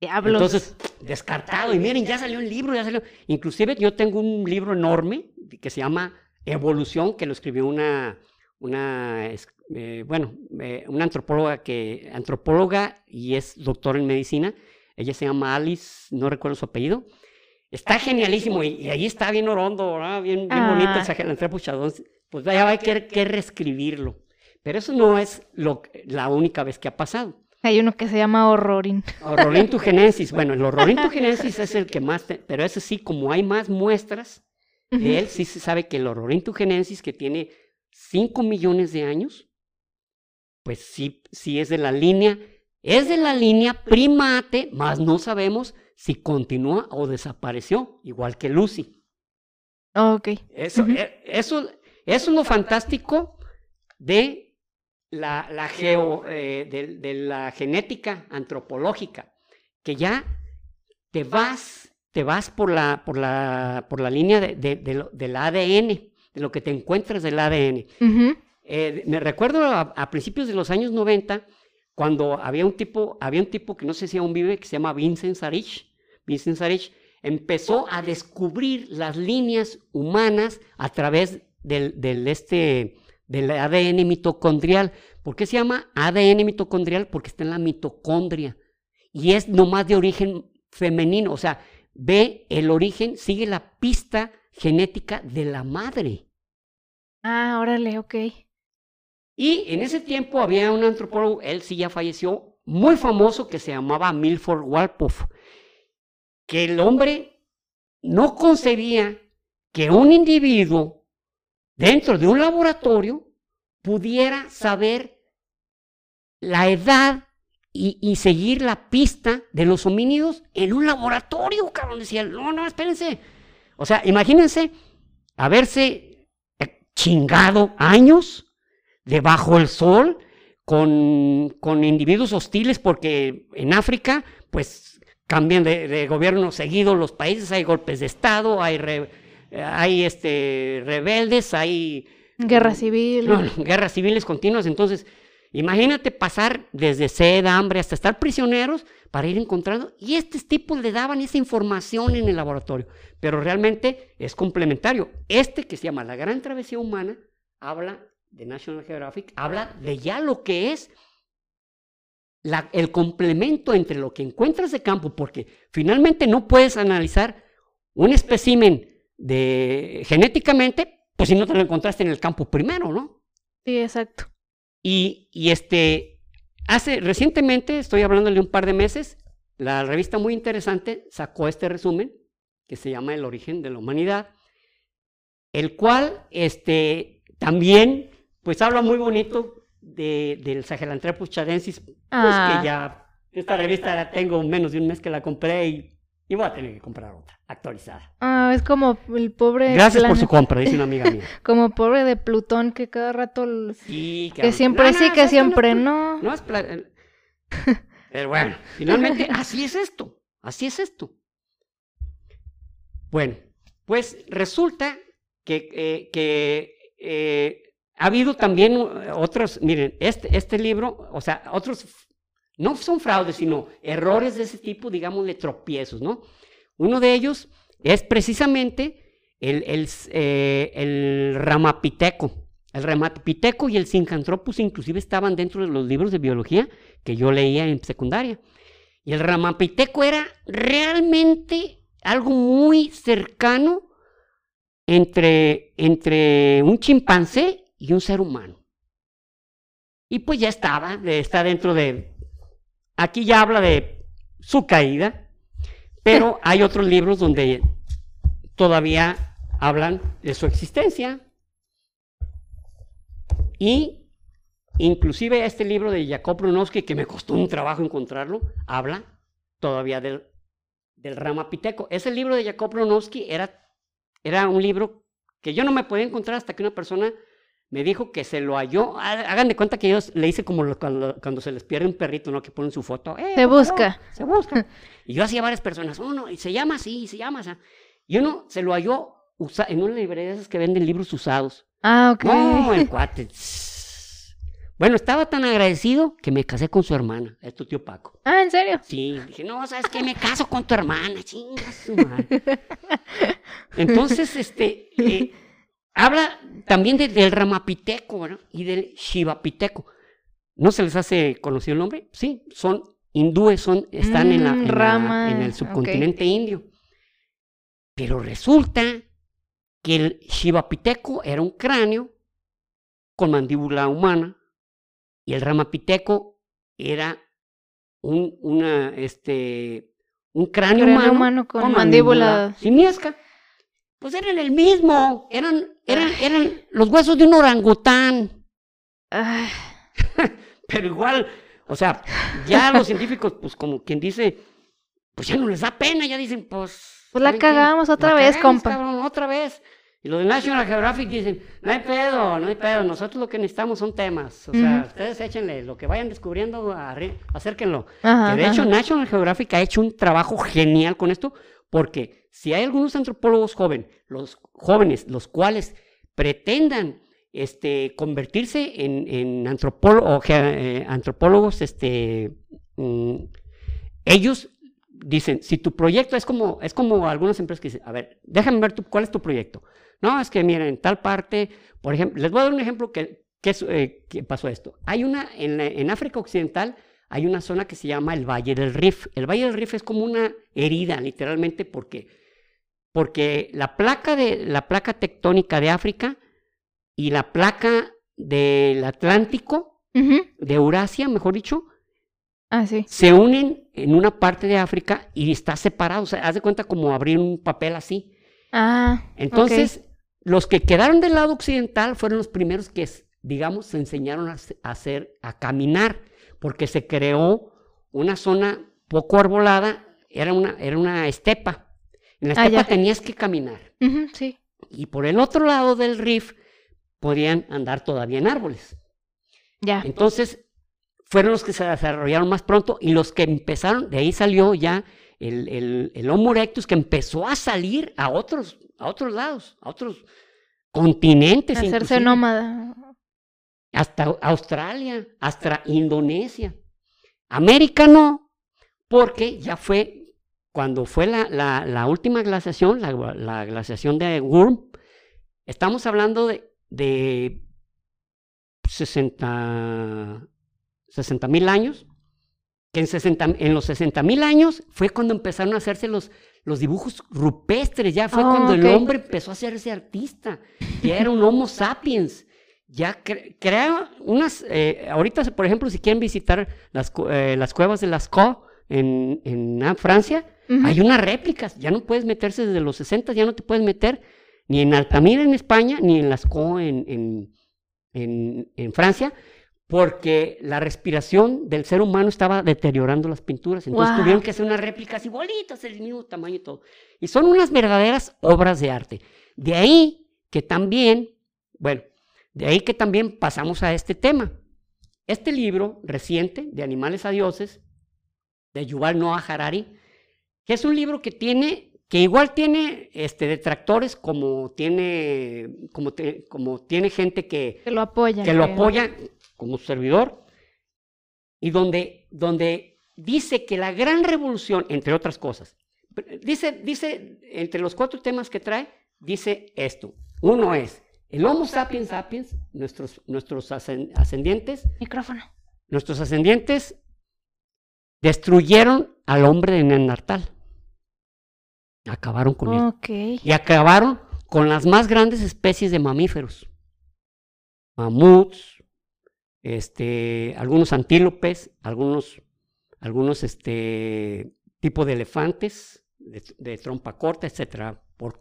Diablos. Entonces, descartado. Y miren, ya salió un libro, ya salió. Inclusive yo tengo un libro enorme que se llama Evolución, que lo escribió una, una eh, bueno, eh, una antropóloga que, antropóloga y es doctora en medicina. Ella se llama Alice, no recuerdo su apellido. Está genialísimo y, ahí está bien orondo, bien, bien bonito el ah. Pues ya va a querer que reescribirlo. Pero eso no es lo, la única vez que ha pasado. Hay uno que se llama Horrorin. Horrorin tugenensis. [laughs] Bueno, el Horrorin tugenensis [laughs] es el que más, pero ese sí, como hay más muestras de él, sí se sabe que el Horrorin tugenensis, que tiene 5 millones de años, pues sí, sí es de la línea, es de la línea primate, más no sabemos si continúa o desapareció, igual que Lucy. ok. Eso, eh, eso, es lo fantástico de la, la geo, eh, de, la genética antropológica, que ya te vas, te vas por la, por la, por la línea de, del ADN, de lo que te encuentras del ADN. Eh, me recuerdo a, principios de los años 90, cuando había un tipo, había un tipo que no sé si aún vive, que se llama Vincent Sarich. Vincent Sarich empezó a descubrir las líneas humanas a través del, del, este, del ADN mitocondrial. ¿Por qué se llama ADN mitocondrial? Porque está en la mitocondria. Y es nomás de origen femenino. O sea, ve el origen, sigue la pista genética de la madre. Ah, órale, ok. Y en ese tiempo había un antropólogo, él sí ya falleció, muy famoso que se llamaba Milford Walpoff, que el hombre no concebía que un individuo dentro de un laboratorio pudiera saber la edad y, seguir la pista de los homínidos en un laboratorio, cabrón. Decía, no, no, espérense. O sea, imagínense haberse chingado años debajo del sol, con, con, individuos hostiles, porque en África, pues cambian de, gobierno seguido los países, hay golpes de Estado, hay, hay este, rebeldes, hay... Guerra civil. guerras civiles continuas, entonces... Imagínate pasar desde sed, hambre, hasta estar prisioneros para ir encontrando. Y estos tipos le daban esa información en el laboratorio. Pero realmente es complementario. Este que se llama La Gran Travesía Humana habla de National Geographic habla de ya lo que es el complemento entre lo que encuentras de campo, porque finalmente no puedes analizar un espécimen de genéticamente, pues si no te lo encontraste en el campo primero, ¿no? Sí, exacto. Y, y este, hace recientemente, estoy hablando de un par de meses, la revista muy interesante sacó este resumen que se llama El origen de la humanidad, el cual este, también pues habla muy bonito de, del Sahelanthropus charensis, pues que ah. ya esta revista la tengo menos de un mes que la compré y, y voy a tener que comprar otra, actualizada. Ah, es como el pobre... Gracias por su compra, dice una amiga mía. [laughs] como pobre de Plutón que cada rato... Sí, que, siempre sí, que siempre no. No, es... [laughs] Pero bueno, finalmente, así es esto, así es esto. Bueno, pues resulta que, eh, que eh, ha habido también otros, miren, este, este libro, o sea, otros, no son fraudes, sino errores de ese tipo, digamos, de tropiezos, ¿no? Uno de ellos es precisamente el, el, eh, el ramapiteco. El ramapiteco y el Sincanthropus inclusive estaban dentro de los libros de biología que yo leía en secundaria. Y el ramapiteco era realmente algo muy cercano entre, entre un chimpancé y un ser humano. Y pues ya estaba, está dentro de... Aquí ya habla de su caída, pero [laughs] hay otros libros donde todavía hablan de su existencia. Y inclusive este libro de Jacob Brunowski, que me costó un trabajo encontrarlo, habla todavía del, del Ramapiteco. Ese libro de Jacob Brunowski era, era un libro que yo no me podía encontrar hasta que una persona me dijo que se lo halló. Hagan de cuenta que yo le hice como cuando, se les pierde un perrito, ¿no? Que ponen su foto. Eh, se busca. se busca. [laughs] y yo hacía varias personas. Uno, y se llama así, se llama así. Y uno se lo halló en una librería de esas que venden libros usados. Ah, ok. No, el cuate. [laughs] Bueno, estaba tan agradecido que me casé con su hermana, es tu tío Paco. Ah, ¿en serio? Sí, dije, no, ¿sabes qué? Me caso con tu hermana, chingas su madre. [laughs] Entonces, este, eh, Habla también del ramapiteco y del shivapiteco. ¿No se les hace conocido el nombre? Sí, son hindúes, son, están en, la, mm, rama, en, el subcontinente indio. Pero resulta que el shivapiteco era un cráneo con mandíbula humana y el ramapiteco era un, una, este, un cráneo, humano, con, mandíbula simiesca. Pues eran el mismo, eran, eran, eran los huesos de un orangután. [laughs] Pero igual, o sea, ya los científicos, pues como quien dice, pues ya no les da pena, ya dicen, pues... Pues la cagamos otra vez, compa. otra vez. Y los de National Geographic dicen, no hay pedo, no hay pedo, nosotros lo que necesitamos son temas. O sea, ustedes échenle, lo que vayan descubriendo, acérquenlo. que de hecho National Geographic ha hecho un trabajo genial con esto, porque si hay algunos antropólogos jóvenes, los jóvenes, los cuales pretendan este, convertirse en, eh, antropólogos, este, mm, ellos dicen, si tu proyecto es como, es como algunas empresas que dicen, a ver, déjame ver cuál es tu proyecto. No, es que miren, en tal parte, por ejemplo, les voy a dar un ejemplo que, eh, pasó esto. Hay una, en África Occidental, hay una zona que se llama el Valle del Rif. El Valle del Rif es como una herida, literalmente, porque, porque la, placa de, la placa tectónica de África y la placa del Atlántico, de Eurasia, mejor dicho, ah, se unen en una parte de África y está separado. O sea, haz de cuenta como abrir un papel así. Ah, Entonces, los que quedaron del lado occidental fueron los primeros que, digamos, se enseñaron a hacer, a caminar porque se creó una zona poco arbolada, era una, era una estepa. En la ah, estepa tenías que caminar. sí. Y por el otro lado del riff podían andar todavía en árboles. Ya. Entonces, fueron los que se desarrollaron más pronto y los que empezaron, de ahí salió ya el, el, el Homo erectus que empezó a salir a otros, a otros lados, a otros continentes. hacerse nómada hasta Australia, hasta Indonesia. América no, porque ya fue, cuando fue la, la, última glaciación, la, glaciación de Wurm, estamos hablando de, de 60 mil años, que en, 60 en los 60 mil años fue cuando empezaron a hacerse los, los dibujos rupestres, ya fue Ah, cuando el hombre empezó a hacerse artista, ya era un Homo sapiens, ya cre- crea unas, eh, ahorita por ejemplo si quieren visitar las, eh, las cuevas de Lascaux en, en ah, Francia, hay unas réplicas, ya no puedes meterse desde los 60, ya no te puedes meter ni en Altamira en España, ni en Lascaux en, en, en, en Francia, porque la respiración del ser humano estaba deteriorando las pinturas. Entonces tuvieron que hacer unas réplicas igualitas, del mismo tamaño y todo. Y son unas verdaderas obras de arte. De ahí que también, bueno, de ahí que también pasamos a este tema. Este libro reciente, de Animales a Dioses, de Yuval Noah Harari, que es un libro que tiene, que igual tiene este, detractores como tiene, como, te- como tiene gente que, Que lo apoya. que lo apoya como servidor, y donde, donde dice que la gran revolución, entre otras cosas, dice, dice, entre los cuatro temas que trae, dice esto. Uno es, el Homo sapiens sapiens, nuestros, nuestros ascen- ascendientes, Micrófono. nuestros ascendientes destruyeron al hombre de Neandertal. Acabaron con él. Y acabaron con las más grandes especies de mamíferos. Mamuts, este, algunos antílopes, algunos, algunos este, tipo de elefantes, de, de trompa corta, etcétera. Por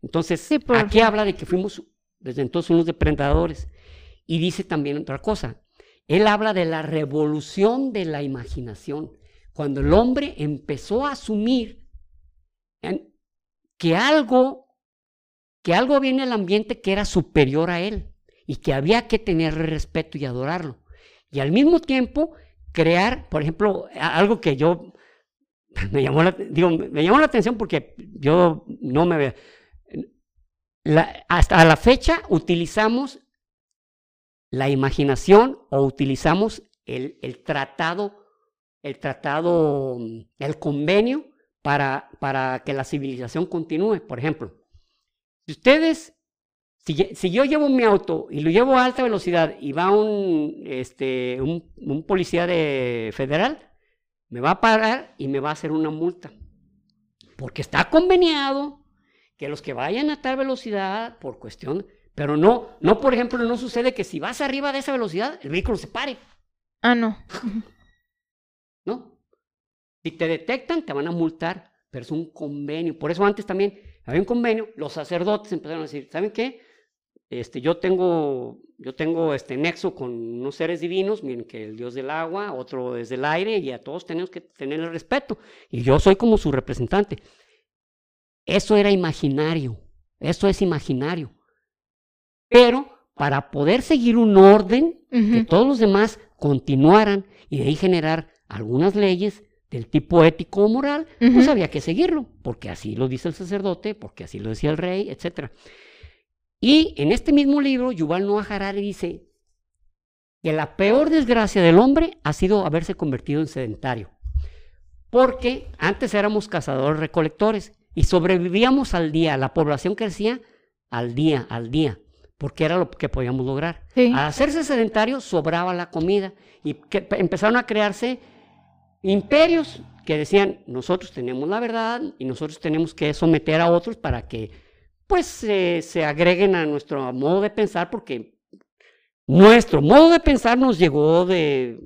entonces, Sí, por- aquí habla de que fuimos desde entonces unos depredadores. Y dice también otra cosa. Él habla de la revolución de la imaginación. Cuando el hombre empezó a asumir que algo, que algo había en el ambiente que era superior a él y que había que tenerle respeto y adorarlo. Y al mismo tiempo crear, por ejemplo, algo que yo [laughs] me llamó la, me llamó la atención porque yo no me hasta la fecha utilizamos la imaginación o utilizamos el, el tratado, el tratado, el convenio para, para que la civilización continúe. Por ejemplo, si ustedes, si, si yo llevo mi auto y lo llevo a alta velocidad y va un, este, un policía de federal, me va a parar y me va a hacer una multa. Porque está conveniado que los que vayan a tal velocidad por cuestión, pero no, no por ejemplo, no sucede que si vas arriba de esa velocidad, el vehículo se pare, Ah, no. [laughs] ¿no? Si te detectan, te van a multar, pero es un convenio. Por eso antes también había un convenio, los sacerdotes empezaron a decir, ¿saben qué? Este, yo tengo, yo tengo este nexo con unos seres divinos, miren que el dios del agua, otro es del aire, y a todos tenemos que tener el respeto. Y yo soy como su representante. Eso era imaginario, eso es imaginario. Pero para poder seguir un orden, que todos los demás continuaran y de ahí generar algunas leyes del tipo ético o moral, pues había que seguirlo, porque así lo dice el sacerdote, porque así lo decía el rey, etc. Y en este mismo libro, Yuval Noah Harari dice que la peor desgracia del hombre ha sido haberse convertido en sedentario. Porque antes éramos cazadores recolectores y sobrevivíamos al día, la población crecía al día, al día, porque era lo que podíamos lograr. Sí. Al hacerse sedentario sobraba la comida y que- empezaron a crearse imperios que decían, nosotros tenemos la verdad y nosotros tenemos que someter a otros para que pues eh, se agreguen a nuestro modo de pensar porque nuestro modo de pensar nos llegó de,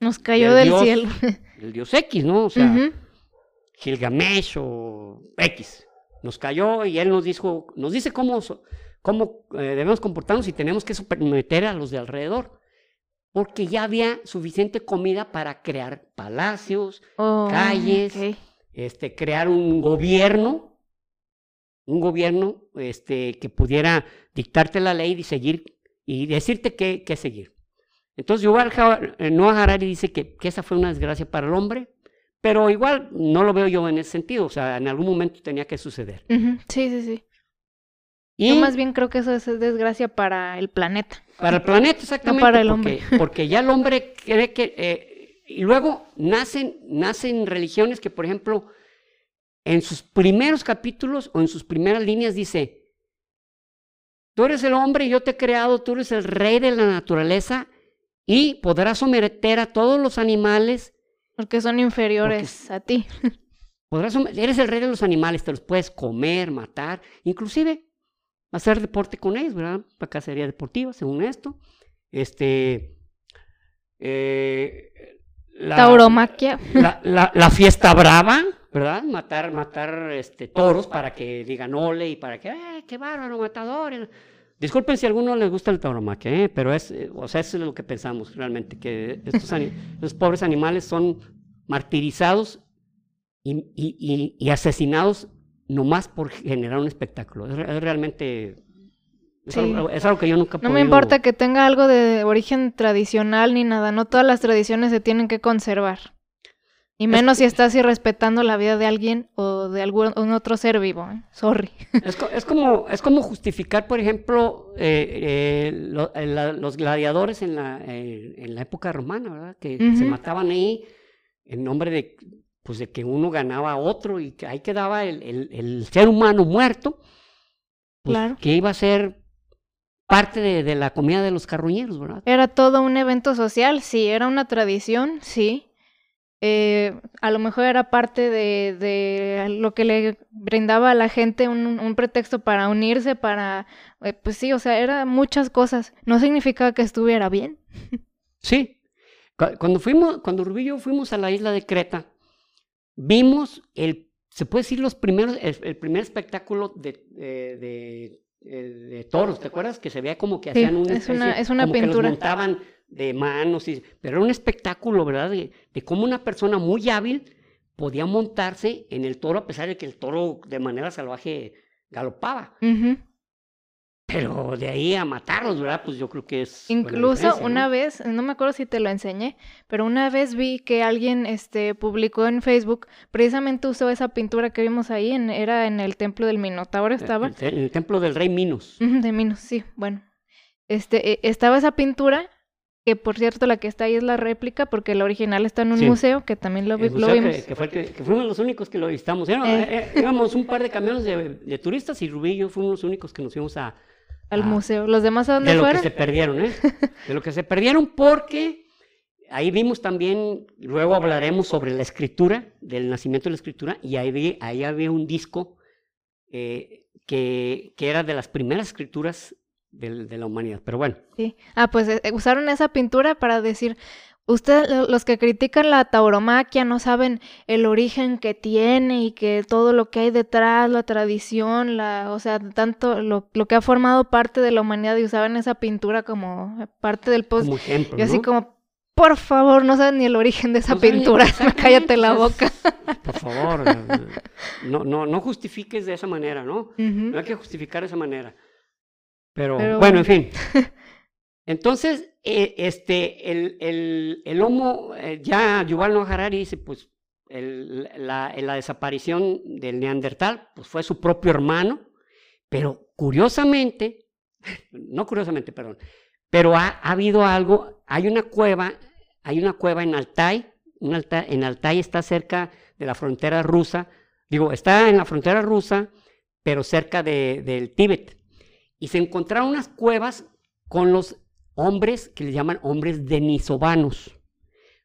Nos cayó del del dios, cielo. del dios X, ¿no? O sea. Gilgamesh o X. Nos cayó y él nos dijo, nos dice cómo, cómo eh, debemos comportarnos y tenemos que someter a los de alrededor. Porque ya había suficiente comida para crear palacios, Oh, calles, este, crear un gobierno, un gobierno este, que pudiera dictarte la ley y seguir y decirte qué, qué seguir. Entonces, Yuval eh, Noah Harari dice que, que esa fue una desgracia para el hombre, pero igual no lo veo yo en ese sentido, o sea, en algún momento tenía que suceder. Sí, sí, sí. Y Yo más bien creo que eso es desgracia para el planeta. para el planeta, exactamente, para el porque, porque ya el hombre cree que... eh, y luego nacen, nacen religiones que, por ejemplo, en sus primeros capítulos o en sus primeras líneas dice, tú eres el hombre yo te he creado, tú eres el rey de la naturaleza y podrás someter a todos los animales Porque son inferiores a ti. [laughs] Podrás, eres el rey de los animales, te los puedes comer, matar, inclusive hacer deporte con ellos, ¿verdad? Acá sería deportiva, según esto. Este. Eh, la, Tauromaquia. La, la, fiesta brava, ¿verdad? Matar, matar este, toros para que digan ole y para que, ¡eh, qué bárbaro, matador! Disculpen si a alguno les gusta el tauromaquia, ¿eh? pero es, eh, o sea, eso es lo que pensamos realmente, que estos pobres animales son martirizados y, y, y, asesinados nomás por generar un espectáculo. Es, realmente... Es, algo, que yo nunca No me importa que tenga algo de origen tradicional ni nada, no todas las tradiciones se tienen que conservar. Y menos si estás irrespetando la vida de alguien o de algún otro ser vivo. ¿eh? Sorry. [laughs] Es, como, es como justificar, por ejemplo, eh, eh, los gladiadores en la, en la época romana, ¿verdad? Que se mataban ahí en nombre de, pues, de que uno ganaba a otro y que ahí quedaba el, el, ser humano muerto, pues, claro. que iba a ser parte de, de la comida de los carroñeros, ¿verdad? Era todo un evento social, sí, era una tradición, sí eh, a lo mejor era parte de, lo que le brindaba a la gente un, pretexto para unirse, para, eh, pues sí, o sea, era muchas cosas. No significaba que estuviera bien. Sí. Cuando fuimos, cuando Rubí y yo fuimos a la isla de Creta, vimos el, se puede decir los primeros, el, primer espectáculo de, de, de, toros, ¿te acuerdas? Que se veía como que hacían una, es una, es una pintura. Que montaban de manos, y, pero era un espectáculo, ¿verdad? De, de, cómo una persona muy hábil podía montarse en el toro a pesar de que el toro de manera salvaje galopaba. Pero de ahí a matarlos, ¿verdad? Pues yo creo que es. Incluso una vez, no me acuerdo si te lo enseñé, pero una vez vi que alguien este, publicó en Facebook, precisamente usó esa pintura que vimos ahí, en, era en el templo del Minotauro, estaba. En el, templo del rey Minos. de Minos, sí, bueno. Este, e, estaba esa pintura que por cierto la que está ahí es la réplica porque la original está en un museo que también lo, vimos. Que, fue que, fuimos los únicos que lo visitamos. Eh. Eh, íbamos un par de camiones de, turistas y Rubí y yo fuimos los únicos que nos fuimos a, al museo. ¿Los demás a dónde de fueron? De lo que se perdieron, ¿eh? [laughs] De lo que se perdieron porque ahí vimos también, luego hablaremos sobre la escritura, del nacimiento de la escritura, y ahí, ahí había un disco eh, que, que era de las primeras escrituras de, la humanidad. Pero bueno. Sí. Ah, pues eh, usaron esa pintura para decir, ustedes, los que critican la tauromaquia, no saben el origen que tiene y que todo lo que hay detrás, la tradición, la, o sea, tanto lo, lo que ha formado parte de la humanidad y usaban esa pintura como parte del post. Como ejemplo, y así como, por favor, no saben ni el origen de esa pintura, [laughs] cállate la boca. [laughs] Por favor, eh, no, no, no justifiques de esa manera, ¿no? No hay que justificar de esa manera. Pero, bueno, en fin. Entonces, eh, este, el, el, el Homo, eh, ya Yuval Noah Harari dice, pues, el, la, la, desaparición del Neandertal, pues fue su propio hermano, pero curiosamente, no curiosamente, perdón, pero ha, ha, habido algo, hay una cueva, hay una cueva en Altai, un Altai, en Altai está cerca de la frontera rusa, digo, está en la frontera rusa, pero cerca de, del Tíbet y se encontraron unas cuevas con los hombres que les llaman hombres denisovanos.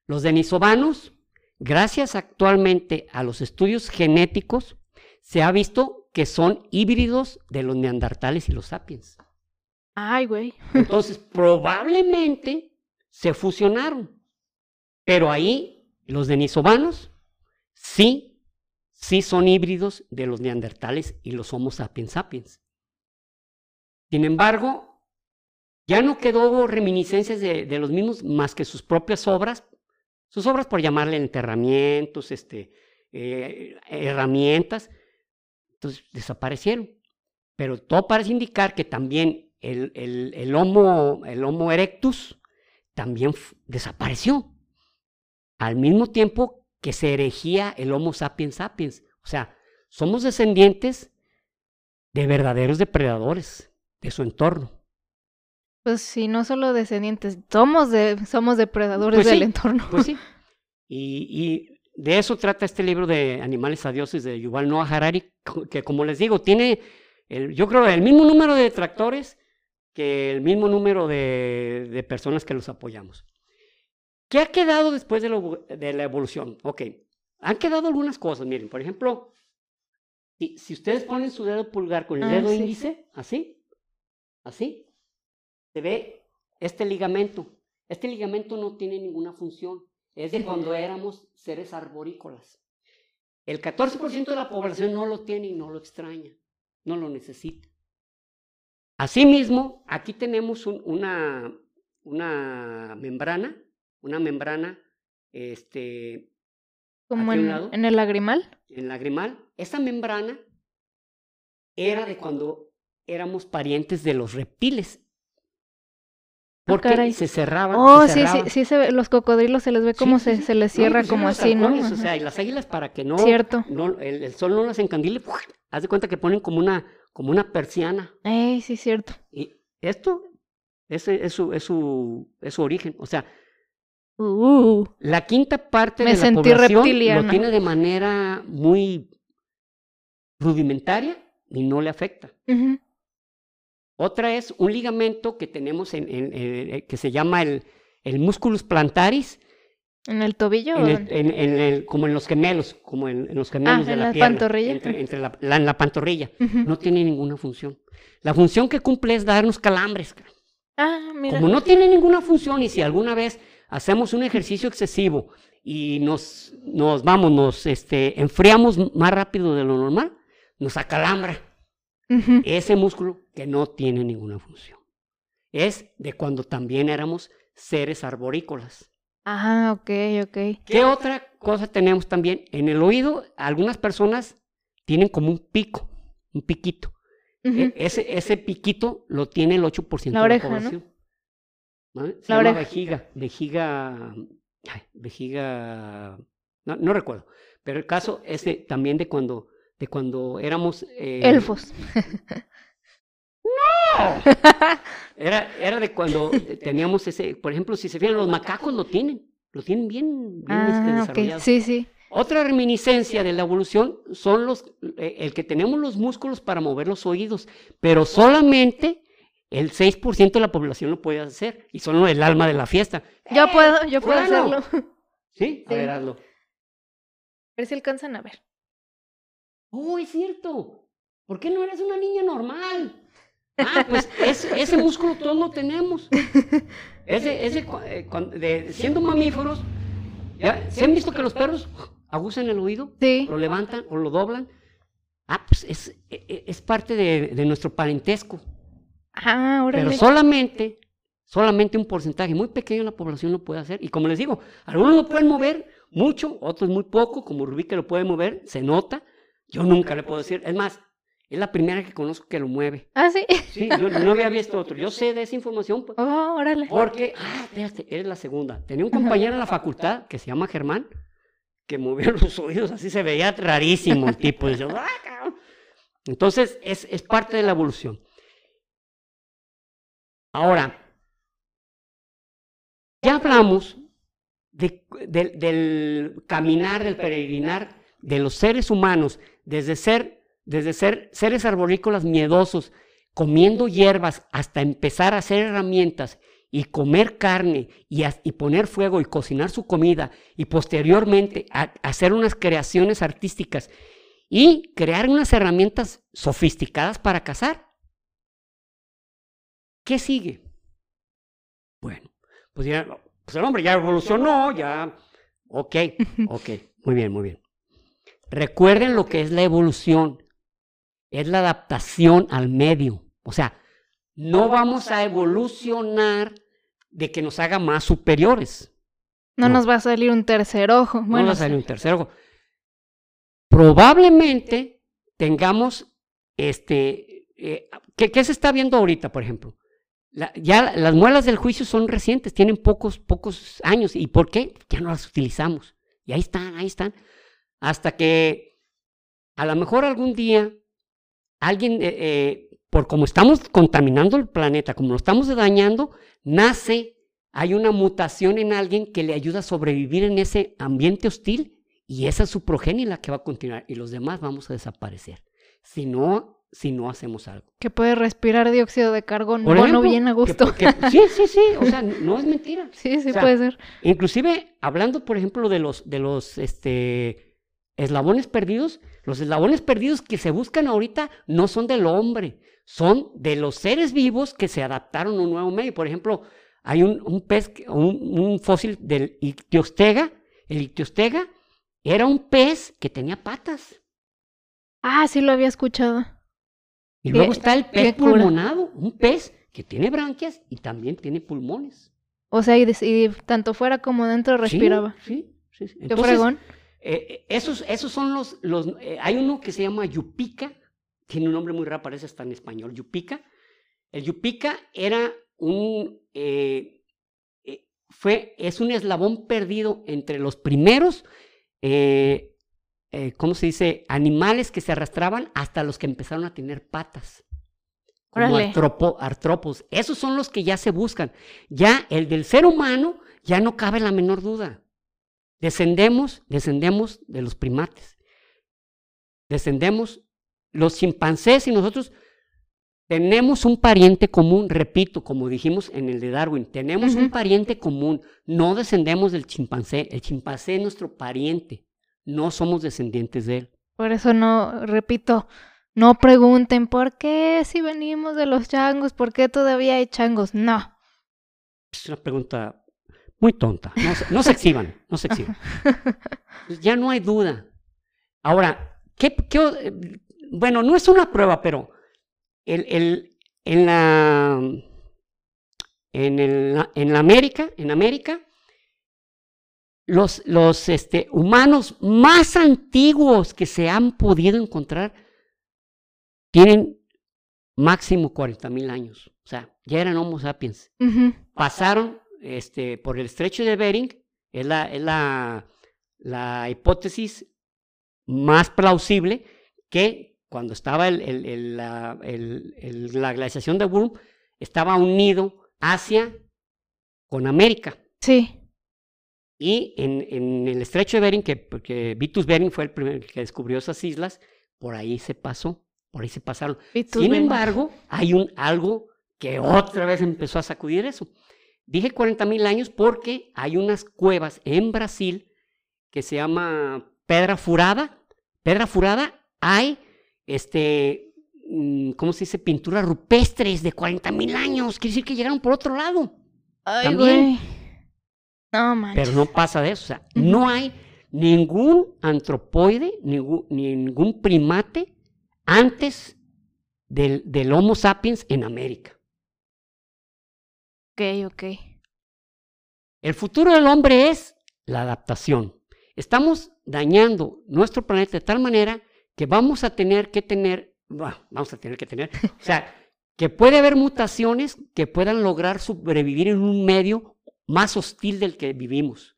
Los denisovanos, gracias actualmente a los estudios genéticos, se ha visto que son híbridos de los neandertales y los sapiens. Ay, güey. [laughs] Entonces, probablemente se fusionaron. Pero ahí, los denisovanos, sí, sí son híbridos de los neandertales y los Homo sapiens sapiens. Sin embargo, ya no quedó reminiscencias de, los mismos más que sus propias obras, sus obras por llamarle enterramientos, este, eh, herramientas, entonces desaparecieron. Pero todo parece indicar que también el, homo erectus también desapareció, al mismo tiempo que se erigía el Homo sapiens sapiens. O sea, somos descendientes de verdaderos depredadores de su entorno. Pues sí, no solo descendientes, somos, de, somos depredadores pues del entorno. Pues sí. [laughs] Y, y, de eso trata este libro de Animales a Dioses de Yuval Noah Harari, que como les digo, tiene, el, yo creo, el mismo número de detractores que el mismo número de, de personas que los apoyamos. ¿Qué ha quedado después de, lo- de la evolución? Ok, han quedado algunas cosas, miren, por ejemplo, si, si ustedes ponen su dedo pulgar con el Ah, dedo sí. índice, así, así, se ve este ligamento. Este ligamento no tiene ninguna función, es de cuando éramos seres arborícolas. El 14% de la población no lo tiene y no lo extraña, no lo necesita. Asimismo, aquí tenemos un- una, una membrana, una membrana este, Como en, lado. en el lagrimal. en lagrimal. Esa membrana era de cuando éramos parientes de los reptiles. Porque Ah, caray. se cerraban. Oh, se sí, sí, sí se ve, los cocodrilos se les ve como Sí, se, sí, sí. se les cierra como así, ¿no? O sea, y las águilas para que no, Cierto. no el, el sol no las encandile, haz de cuenta que ponen como una, como una persiana. Ey, sí, cierto. Y esto ese es, su, es, su, es su origen. O sea, Uh, la quinta parte Me de la sentí población reptiliana. lo tiene de manera muy rudimentaria y no le afecta. ujú. Otra es un ligamento que tenemos en, en- en- eh, que se llama el, el musculus plantaris, ¿En el tobillo? el- el- como en los gemelos, como en, los gemelos de en la, la pierna, pantorrilla. Entre, entre la, la- en la pantorrilla. No tiene ninguna función. La función que cumple es darnos calambres. Ah, mira. Como no tiene ninguna función y si alguna vez hacemos un ejercicio excesivo y nos, nos vamos, nos este, enfriamos más rápido de lo normal, nos acalambra ese músculo que no tiene ninguna función. Es de cuando también éramos seres arborícolas. Ah, ok, ok. ¿Qué otra cosa tenemos también? En el oído, algunas personas tienen como un pico, un piquito. E- ese, ese piquito lo tiene el 8% La de oreja, la ¿no? población. ¿Vale? Se La llama oreja. vejiga, vejiga, ay, vejiga, no, no recuerdo. Pero el caso es de- también de cuando, de cuando éramos... eh, Elfos. [laughs] [laughs] Era, era de cuando teníamos ese, por ejemplo, si se fijan, los macacos lo tienen, lo tienen bien, bien este, Ah, desarrollado. Sí, sí. Otra reminiscencia de la evolución son los, eh, el que tenemos los músculos para mover los oídos, pero solamente el 6% de la población lo puede hacer y son el alma de la fiesta. Yo ¡Eh, puedo, yo puedo hacerlo. ¿Sí? [laughs] A Sí. ver, hazlo. A ver si alcanzan a ver. Oh, es cierto. ¿Por qué no eres una niña normal? Ah, pues ese, [laughs] ese músculo todos lo tenemos. Ese, ese, eh, de- siendo mamíferos, ¿ya? ¿se han visto que los perros aguzan el oído? Sí. lo levantan o lo doblan. Ah, pues es, e- e- es parte de, de nuestro parentesco. Ah, Pero órale. solamente, solamente un porcentaje muy pequeño de la población lo puede hacer. Y como les digo, algunos lo pueden mover mucho, otros muy poco, como Rubí que lo puede mover, se nota. Yo nunca le puedo decir. Es más, es la primera que conozco que lo mueve. Ah, sí. Sí, yo no [laughs] había visto otro. Yo sé de esa información pues, Oh, órale. porque, ah, espérate, eres la segunda. Tenía un compañero en la facultad que se llama Germán, que movía [laughs] los oídos, así se veía rarísimo el tipo. "Ah, cabrón". Entonces, es, es parte de la evolución. Ahora, ya hablamos de- de- del caminar, del peregrinar de los seres humanos, desde ser, desde ser seres arborícolas miedosos, comiendo hierbas, hasta empezar a hacer herramientas y comer carne y, y poner fuego y cocinar su comida y posteriormente hacer unas creaciones artísticas y crear unas herramientas sofisticadas para cazar. ¿Qué sigue? Bueno, pues ya, pues el hombre ya evolucionó, ya, ok, ok, muy bien, muy bien. Recuerden lo que es la evolución, es la adaptación al medio, o sea, no vamos a evolucionar de que nos haga más superiores. No, No. nos va a salir un tercer ojo. No Bueno, va a salir un tercer ojo. Probablemente tengamos, este, eh, ¿qué, qué se está viendo ahorita, por ejemplo? La- ya las muelas del juicio son recientes, tienen pocos, pocos años. ¿Y por qué? Ya no las utilizamos. Y ahí están, ahí están. Hasta que a lo mejor algún día alguien, eh, eh, por como estamos contaminando el planeta, como lo estamos dañando, nace, hay una mutación en alguien que le ayuda a sobrevivir en ese ambiente hostil y esa es su progenie la que va a continuar y los demás vamos a desaparecer. Si no si no hacemos algo. Que puede respirar dióxido de carbono bueno, bien a que- gusto. que- sí, sí, sí, o sea, [laughs] no es mentira. sí, sí o sea, puede ser. Inclusive, hablando, por ejemplo, de los, de los este, eslabones perdidos, los eslabones perdidos que se buscan ahorita no son del hombre, son de los seres vivos que se adaptaron a un nuevo medio. Por ejemplo, hay un, un pez, un, un fósil del ictiostega. El ictiostega era un pez que tenía patas. Ah, sí lo había escuchado. Y luego está el pez cura. pulmonado, un pez que tiene branquias y también tiene pulmones. O sea, y, tanto fuera como dentro Sí, respiraba. Sí, sí, sí. Qué Entonces, fregón. Eh, eh, esos, esos son los, los eh, hay uno que se llama Yupica, tiene un nombre muy raro, parece hasta en español, Yupica. El Yupica era un, eh, fue, es un eslabón perdido entre los primeros, ¿cómo se dice? Animales que se arrastraban hasta los que empezaron a tener patas. Como artropo- artrópodos. Esos son los que ya se buscan. Ya el del ser humano, ya no cabe la menor duda. Descendemos, descendemos de los primates. Descendemos, los chimpancés y nosotros tenemos un pariente común, repito, como dijimos en el de Darwin, tenemos un pariente común, no descendemos del chimpancé, el chimpancé es nuestro pariente, no somos descendientes de él. Por eso no, repito, no pregunten por qué si venimos de los changos, por qué todavía hay changos. No. Es una pregunta muy tonta, no se, no se exhiban, no se exhiban. [laughs] Ya no hay duda. Ahora, ¿qué, eh, bueno, no es una prueba, pero el, el- en la en, el- en la América, en América, los, los este, humanos más antiguos que se han podido encontrar tienen máximo 40 mil años. O sea, ya eran Homo sapiens pasaron este, por el estrecho de Bering, es la, es la, la hipótesis más plausible que cuando estaba el, el- el- la, la glaciación de Würm, estaba unido Asia con América. Sí. Y en, en el estrecho de Bering, que, porque Vitus Bering fue el primero que descubrió esas islas, por ahí se pasó, por ahí se pasaron. Vitus Sin embargo, hay un algo que otra vez empezó a sacudir eso. Dije 40 mil años porque hay unas cuevas en Brasil que se llama Pedra Furada. Pedra Furada hay, este, mm, ¿cómo se dice? Pinturas rupestres de 40 mil años. Quiere decir que llegaron por otro lado. Ay, también. No manches. Pero no pasa de eso. O sea, no hay ningún antropoide, ningún, ningún primate antes del, del Homo sapiens en América. Ok, ok. El futuro del hombre es la adaptación. Estamos dañando nuestro planeta de tal manera que vamos a tener que tener, bueno, vamos a tener que tener, [laughs] o sea, que puede haber mutaciones que puedan lograr sobrevivir en un medio más hostil del que vivimos.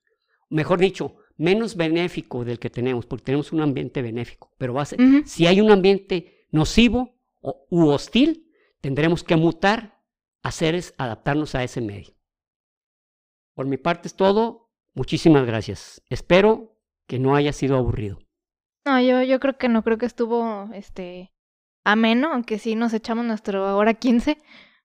Mejor dicho, menos benéfico del que tenemos, porque tenemos un ambiente benéfico. Pero va a ser, Ujú. si hay un ambiente nocivo o, u hostil, tendremos que mutar a seres, adaptarnos a ese medio. Por mi parte es todo. Muchísimas gracias. Espero que no haya sido aburrido. No, yo, yo creo que no, creo que estuvo este ameno, aunque sí nos echamos nuestra hora 15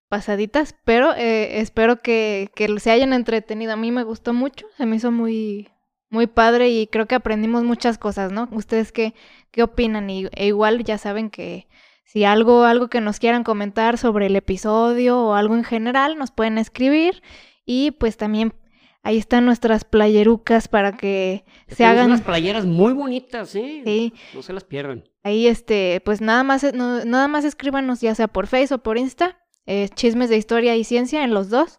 pasaditas, pero eh, espero que, que se hayan entretenido. A mí me gustó mucho, se me hizo muy, muy padre y creo que aprendimos muchas cosas, ¿no? ¿Ustedes qué, qué opinan? Y, e igual ya saben que si algo, algo que nos quieran comentar sobre el episodio o algo en general, nos pueden escribir y pues también ahí están nuestras playerucas para que se hagan... unas playeras muy bonitas, ¿eh? Sí, No se las pierdan. Ahí, este, pues nada más, no- nada más escríbanos ya sea por Face o por Insta, eh, chismes de historia y ciencia en los dos.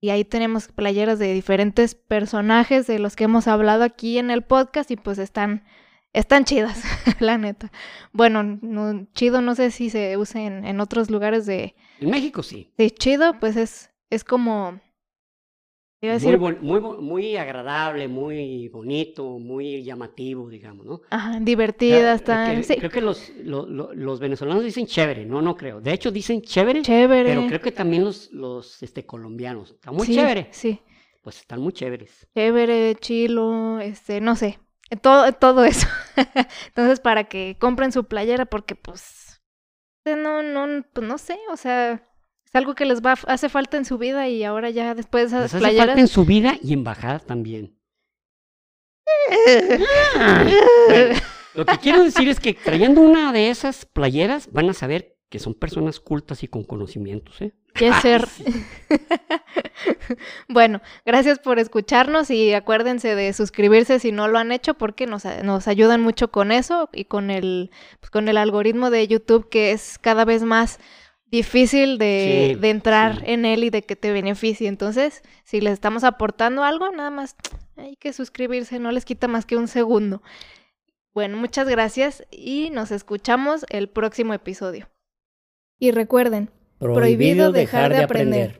Y ahí tenemos playeras de diferentes personajes de los que hemos hablado aquí en el podcast y pues están, están chidas, [laughs] la neta. Bueno, no- chido no sé si se use en, en otros lugares de, En México sí. de chido, pues es, es como, iba a Muy, decir, muy, muy agradable, muy bonito, muy llamativo, digamos, ¿no? ajá, que- tan, sí, Creo que los, lo- lo- los venezolanos dicen chévere, no, no creo. De hecho dicen chévere, chévere. pero creo que también los, los este, colombianos. Está muy Sí, chévere. Sí. Pues están muy chéveres. chévere, chilo, este, no sé, todo, todo eso. [laughs] Entonces, para que compren su playera, porque pues no, no, pues no sé, o sea, es algo que les va, hace falta en su vida y ahora ya después de Les esas hace playeras. falta en su vida y en bajada también. Bueno, [laughs] lo que quiero decir es que trayendo una de esas playeras van a saber que son personas cultas y con conocimientos, ¿eh? Quiere ser. [laughs] bueno, gracias por escucharnos y acuérdense de suscribirse si no lo han hecho porque nos, nos ayudan mucho con eso y con el, pues, con el algoritmo de YouTube que es cada vez más difícil de, Sí, de entrar sí. en él y de que te beneficie. Entonces, si les estamos aportando algo, nada más hay que suscribirse, no les quita más que un segundo. Bueno, muchas gracias y nos escuchamos el próximo episodio. Y recuerden, Prohibido dejar de aprender.